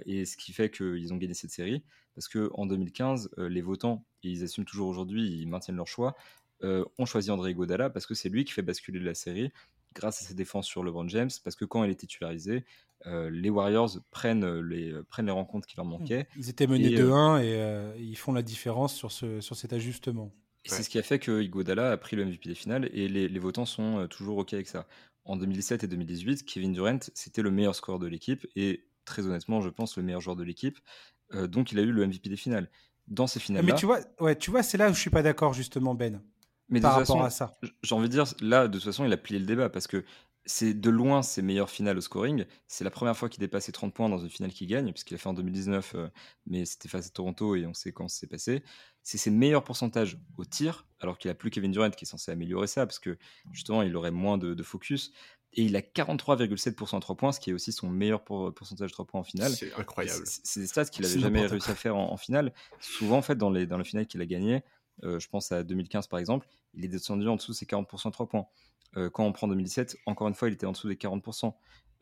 et ce qui fait qu'ils ont gagné cette série. Parce qu'en 2015, les votants, et ils assument toujours aujourd'hui, ils maintiennent leur choix, ont choisi André Godala parce que c'est lui qui fait basculer la série grâce à ses défenses sur LeBron James. Parce que quand elle est titularisée, euh, les Warriors prennent euh, les, euh, prennent les rencontres qui leur manquaient. Ils étaient menés 2-1 et ils font la différence sur, ce, sur cet ajustement. C'est ce qui a fait que Igodala a pris le MVP des finales et les, les votants sont toujours OK avec ça. En 2017 et 2018, Kevin Durant, c'était le meilleur score de l'équipe et très honnêtement, je pense, le meilleur joueur de l'équipe. donc il a eu le MVP des finales. Dans ces finales. Mais tu vois, ouais, tu vois, c'est là où je suis pas d'accord justement, Ben. Mais par rapport à ça. J'ai envie de dire, là, de toute façon, il a plié le débat parce que c'est de loin ses meilleures finales au scoring. C'est la première fois qu'il dépasse les 30 points dans une finale qu'il gagne, puisqu'il a fait en 2019, euh, mais c'était face à Toronto et on sait quand c'est passé. C'est ses meilleurs pourcentages au tir, alors qu'il a plus Kevin Durant qui est censé améliorer ça, parce que justement, il aurait moins de, focus. Et il a 43,7% à 3 points, ce qui est aussi son meilleur pourcentage de 3 points en finale. C'est incroyable. C'est des stats qu'il n'avait jamais réussi à faire en, finale. Souvent, en fait, dans les, dans les finales qu'il a gagnées, euh, je pense à 2015 par exemple, il est descendu en dessous de ses 40% à 3 points. Euh, quand on prend 2017, encore une fois, il était en dessous des 40%.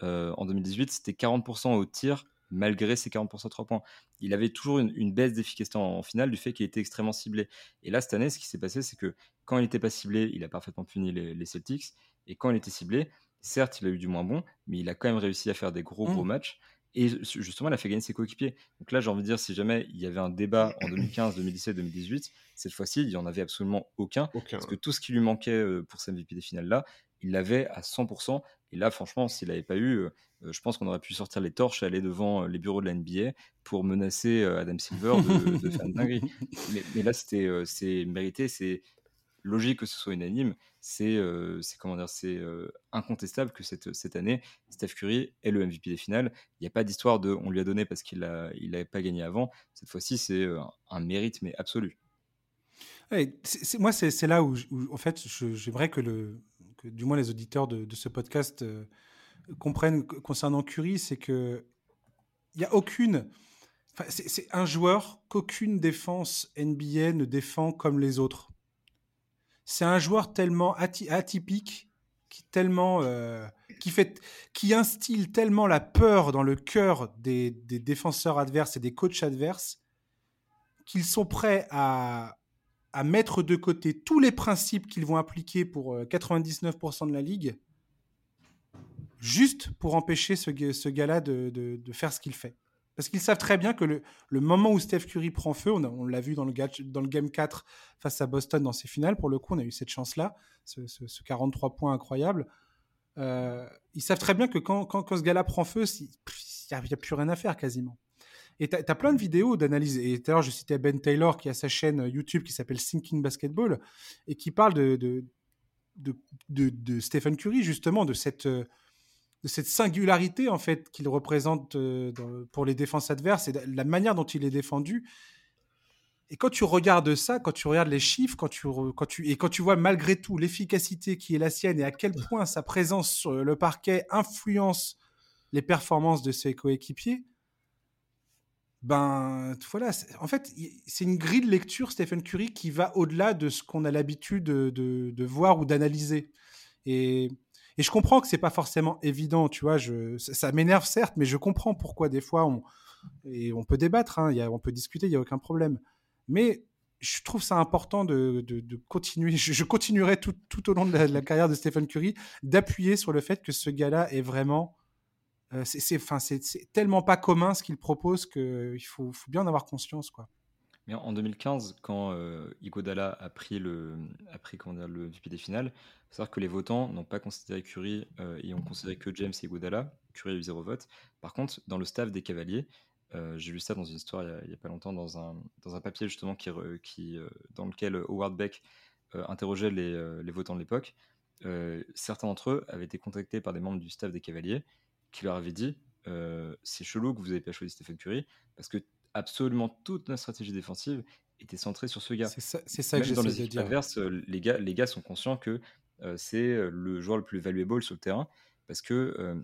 Euh, en 2018, c'était 40% au tir malgré ses 40% à 3 points. Il avait toujours une, baisse d'efficacité en, finale du fait qu'il était extrêmement ciblé. Et là, cette année, ce qui s'est passé, c'est que quand il n'était pas ciblé, il a parfaitement puni les, Celtics. Et quand il était ciblé, certes, il a eu du moins bon, mais il a quand même réussi à faire des gros, gros mmh. matchs. Et justement, il a fait gagner ses coéquipiers. Donc là, j'ai envie de dire, si jamais il y avait un débat en 2015, 2017, 2018, cette fois-ci, il n'y en avait absolument aucun. Parce que tout ce qui lui manquait euh, pour sa MVP des finales là, il l'avait à 100%. Et là, franchement, s'il n'avait pas eu, euh, je pense qu'on aurait pu sortir les torches et aller devant euh, les bureaux de la NBA pour menacer Adam Silver de, faire une dinguerie. Mais, mais là, c'était c'est mérité, c'est logique que ce soit unanime, c'est euh, comment dire, c'est euh, incontestable que cette, cette année, Steph Curry est le MVP des finales. Il n'y a pas d'histoire de on lui a donné parce qu'il n'avait pas gagné avant. Cette fois-ci, c'est euh, un mérite, mais absolu. moi, c'est là où, en fait, j'aimerais que, que du moins les auditeurs de, de ce podcast comprennent concernant Curry, c'est que il n'y a aucune. c'est un joueur qu'aucune défense NBA ne défend comme les autres c'est un joueur tellement atypique, qui tellement, euh, qui fait, qui instille tellement la peur dans le cœur des, défenseurs adverses et des coachs adverses qu'ils sont prêts à, mettre de côté tous les principes qu'ils vont appliquer pour 99% euh, de la ligue, juste pour empêcher ce, ce gars-là de, faire ce qu'il fait. Parce qu'ils savent très bien que le, moment où Steph Curry prend feu, on, l'a vu dans le, Game 4 face à Boston dans ses finales, pour le coup, on a eu cette chance-là, ce, 43 points incroyable. Euh, ils savent très bien que quand, quand, ce gars-là prend feu, il n'y a, plus rien à faire quasiment. Et tu plein de vidéos d'analyse. Et tout à l'heure, je citais Ben Taylor qui a sa chaîne YouTube qui s'appelle Thinking Basketball et qui parle de, de, Stephen Curry, justement, de cette de cette singularité en fait qu'il représente euh, pour les défenses adverses et la manière dont il est défendu. Et quand tu regardes ça, quand tu regardes les chiffres, quand tu, quand tu, et quand tu vois malgré tout l'efficacité qui est la sienne et à quel point sa présence sur le parquet influence les performances de ses coéquipiers, ben voilà, en fait, c'est une grille de lecture, Stephen Curry, qui va au-delà de ce qu'on a l'habitude de, de, de, voir ou d'analyser. Et et je comprends que c'est pas forcément évident, tu vois. Ça, m'énerve certes, mais je comprends pourquoi des fois on et on peut débattre, hein, on peut discuter, il y a aucun problème. Mais je trouve ça important de, continuer. Je, continuerai tout, tout, au long de la, carrière de Stephen Curry d'appuyer sur le fait que ce gars-là est vraiment. Euh, c'est tellement pas commun ce qu'il propose qu'il faut, faut bien en avoir conscience, quoi. Mais en 2015, quand euh, Igodala a pris le, a pris, comment dire, le VP des finales, faut savoir que les votants n'ont pas considéré Curry euh, et ont considéré que James et Igodala. Curry a eu zéro vote. Par contre, dans le staff des Cavaliers, euh, j'ai vu ça dans une histoire il n'y a, pas longtemps, dans un, dans un papier justement qui, qui, dans lequel Howard Beck interrogeait les, les, votants de l'époque. certains d'entre eux avaient été contactés par des membres du staff des Cavaliers qui leur avaient dit c'est chelou que vous n'avez pas choisi Stephen Curry parce que absolument toute notre stratégie défensive était centrée sur ce gars. C'est ça, ça que dans les équipes adverses, euh, les gars, les gars sont conscients que euh, c'est euh, le joueur le plus valuable sur le terrain parce que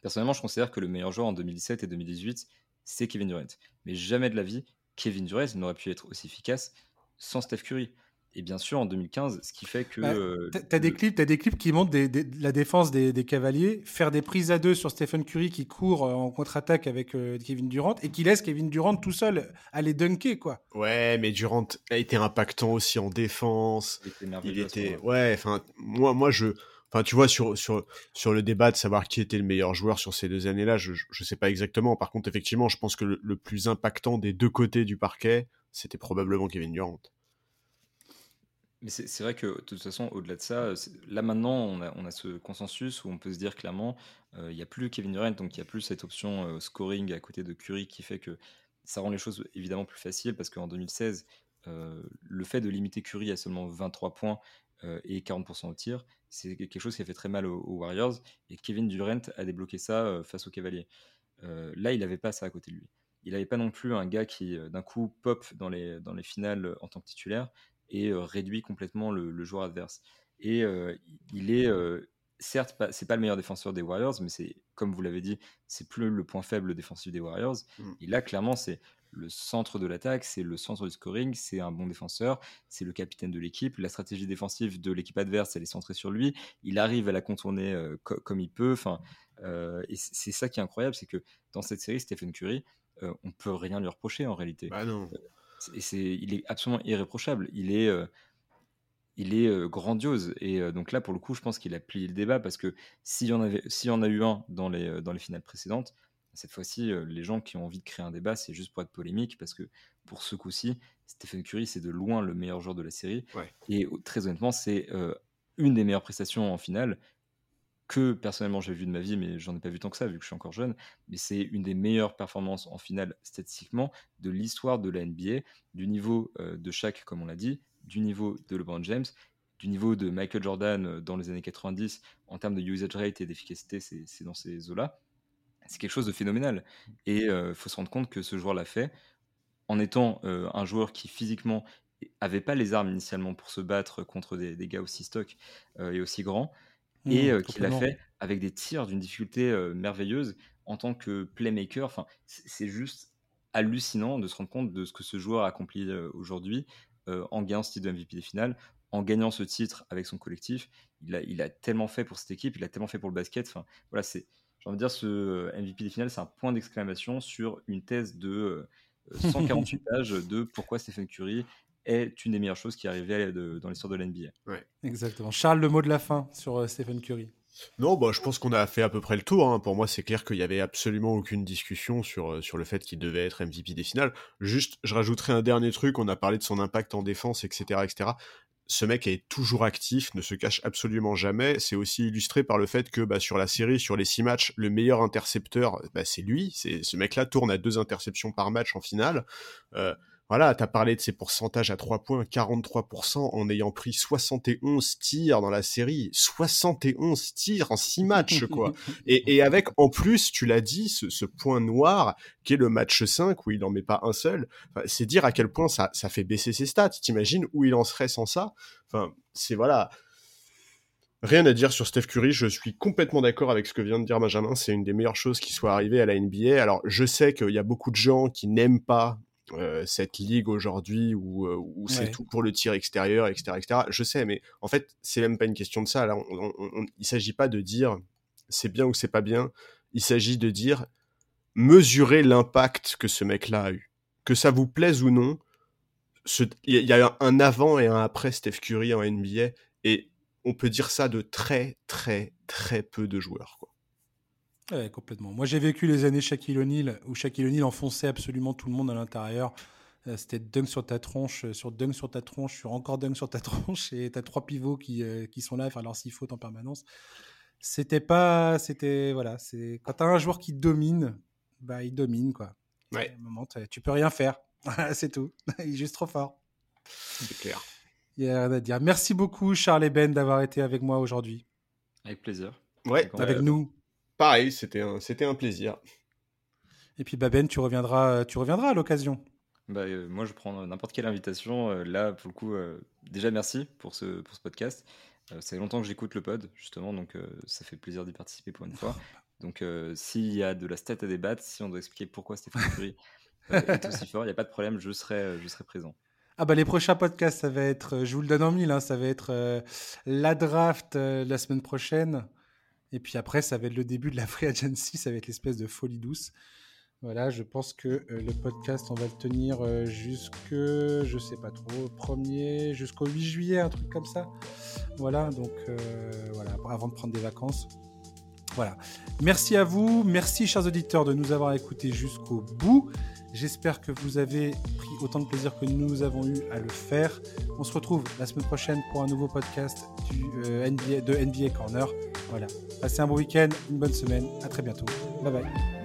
personnellement, je considère que le meilleur joueur en 2017 et 2018, c'est Kevin Durant. Mais jamais de la vie, Kevin Durant n'aurait pu être aussi efficace sans Steph Curry. Et bien sûr, en 2015, ce qui fait que. Bah, euh, tu as, des clips, as des clips qui montrent la défense des, Cavaliers, faire des prises à deux sur Stephen Curry qui court euh, en contre-attaque avec euh, Kevin Durant et qui laisse Kevin Durant tout seul aller dunker, quoi. Ouais, mais Durant a été impactant aussi en défense. Il était. ouais, enfin, moi, moi, je. Enfin, tu vois, sur, sur, sur le débat de savoir qui était le meilleur joueur sur ces deux années-là, je ne sais pas exactement. Par contre, effectivement, je pense que le plus impactant des deux côtés du parquet, c'était probablement Kevin Durant. Mais c'est vrai que de toute façon, au-delà de ça, là maintenant, on a, ce consensus où on peut se dire clairement, euh, il n'y a plus Kevin Durant, donc il n'y a plus cette option euh, scoring à côté de Curry qui fait que ça rend les choses évidemment plus faciles parce qu'en 2016, le fait de limiter Curry à seulement 23 points et 40% au tir, c'est quelque chose qui a fait très mal aux, Warriors. Et Kevin Durant a débloqué ça face aux Cavaliers. là, il n'avait pas ça à côté de lui. Il n'avait pas non plus un gars qui, d'un coup, pop dans les, dans les finales en tant que titulaire et réduit complètement le, joueur adverse. Et il est, certes, pas, c'est pas le meilleur défenseur des Warriors, mais c'est, comme vous l'avez dit, c'est plus le point faible défensif des Warriors. Mmh. Et là, clairement, c'est le centre de l'attaque, c'est le centre du scoring, c'est un bon défenseur, c'est le capitaine de l'équipe. La stratégie défensive de l'équipe adverse, elle est centrée sur lui. Il arrive à la contourner euh, comme il peut. Enfin, euh, et c'est ça qui est incroyable, c'est que dans cette série, Stephen Curry, euh, on peut rien lui reprocher en réalité. Bah non. Et c'est, il est absolument irréprochable. Il est, il est grandiose. Et donc là, pour le coup, je pense qu'il a plié le débat parce que s'il y en avait, s'il y en a eu un dans les dans les finales précédentes, cette fois-ci, euh, les gens qui ont envie de créer un débat, c'est juste pour être polémique, parce que pour ce coup-ci, Stephen Curry, c'est de loin le meilleur joueur de la série. Et très honnêtement, c'est euh, une des meilleures prestations en finale que personnellement j'ai vu de ma vie, mais j'en ai pas vu tant que ça vu que je suis encore jeune. Mais c'est une des meilleures performances en finale statistiquement de l'histoire de la NBA, du niveau euh, de Shaq, comme on l'a dit, du niveau de LeBron James, du niveau de Michael Jordan dans les années 90 en termes de usage rate et d'efficacité, c'est dans ces eaux-là c'est quelque chose de phénoménal. Et il euh, faut se rendre compte que ce joueur l'a fait en étant euh, un joueur qui physiquement avait pas les armes initialement pour se battre contre des, gars aussi stock euh, et aussi grands, mmh, et qui l'a fait avec des tirs d'une difficulté merveilleuse en tant que playmaker. Enfin, c'est juste hallucinant de se rendre compte de ce que ce joueur a accompli aujourd'hui en gagnant ce titre de MVP des finales, en gagnant ce titre avec son collectif. Il a, il a tellement fait pour cette équipe, il a tellement fait pour le basket. Enfin, voilà, c'est j'ai envie de dire, ce euh, MVP des finales, c'est un point d'exclamation sur une thèse de 148 euh, pages de pourquoi Stephen Curry est une des meilleures choses qui est arrivée dans l'histoire de l'NBA. Ouais. Exactement. Charles, le mot de la fin sur euh, Stephen Curry. Non, bah, je pense qu'on a fait à peu près le tour. Hein. Pour moi, c'est clair qu'il n'y avait absolument aucune discussion sur, sur le fait qu'il devait être MVP des finales. Juste, je rajouterai un dernier truc. On a parlé de son impact en défense, etc. etc ce mec est toujours actif, ne se cache absolument jamais. C'est aussi illustré par le fait que bah, sur la série, sur les six matchs, le meilleur intercepteur, bah, c'est lui. C'est ce mec-là tourne à deux interceptions par match en finale. Euh, voilà, tu as parlé de ses pourcentages à 3 points, 43% en ayant pris 71 tirs dans la série. 71 tirs en 6 matchs, quoi. et, avec, en plus, tu l'as dit, ce, point noir qui est le match 5 où il n'en met pas un seul. c'est dire à quel point ça, ça fait baisser ses stats. T'imagines où il en serait sans ça? Enfin, c'est voilà. Rien à dire sur Steph Curry, je suis complètement d'accord avec ce que vient de dire Benjamin, c'est une des meilleures choses qui soit arrivée à la NBA. Alors je sais qu'il y a beaucoup de gens qui n'aiment pas euh, cette ligue aujourd'hui où, euh, où c'est tout pour le tir extérieur, etc., etc. Je sais, mais en fait, c'est même pas une question de ça. Là, on, on, il s'agit pas de dire c'est bien ou c'est pas bien. Il s'agit de dire mesurer l'impact que ce mec-là a eu. Que ça vous plaise ou non, il y a un avant et un après Steph Curry en NBA et on peut dire ça de très, très, très peu de joueurs. Quoi. Ouais, complètement. Moi, j'ai vécu les années Shaquille O'Neal où Shaquille O'Neal enfonçait absolument tout le monde à l'intérieur. Euh, c'était dunk sur ta tronche, euh, sur dunk sur ta tronche, sur encore dunk sur ta tronche, et t'as trois pivots qui, euh, qui sont là à faire leur six fautes en permanence. C'était pas, c'était voilà, c'est quand t'as un joueur qui domine, bah il domine quoi. Ouais. moment, tu peux rien faire, c'est tout. il est juste trop fort. C'est clair. Il y a rien à dire. Merci beaucoup Charles et Ben d'avoir été avec moi aujourd'hui. Avec plaisir. Ouais. Avec nous pareil, c'était un, c'était un plaisir. Et puis Baben, tu reviendras, tu reviendras à l'occasion. Bah, euh, moi, je prends n'importe quelle invitation. Euh, là, pour le coup, euh, déjà merci pour ce, pour ce podcast. ça fait longtemps que j'écoute le pod, justement, donc ça fait plaisir d'y participer pour une fois. Donc, s'il y a de la stat à débattre, si on doit expliquer pourquoi Stéphane Curie est aussi fort, il n'y a pas de problème, je serai, je serai présent. Ah bah les prochains podcasts, ça va être, je vous le donne en mille, hein, ça va être la draft la semaine prochaine. Et puis après, ça va être le début de la free agency, ça va être l'espèce de folie douce. Voilà, je pense que euh, le podcast, on va le tenir euh, jusque, je sais pas trop, premier, jusqu'au 8 juillet, un truc comme ça. Voilà, donc euh, voilà, avant de prendre des vacances. Voilà. Merci à vous, merci chers auditeurs de nous avoir écoutés jusqu'au bout. J'espère que vous avez pris autant de plaisir que nous avons eu à le faire. On se retrouve la semaine prochaine pour un nouveau podcast du, NBA, de NBA Corner. Voilà. Passez un bon week-end, une bonne semaine. À très bientôt. Bye bye.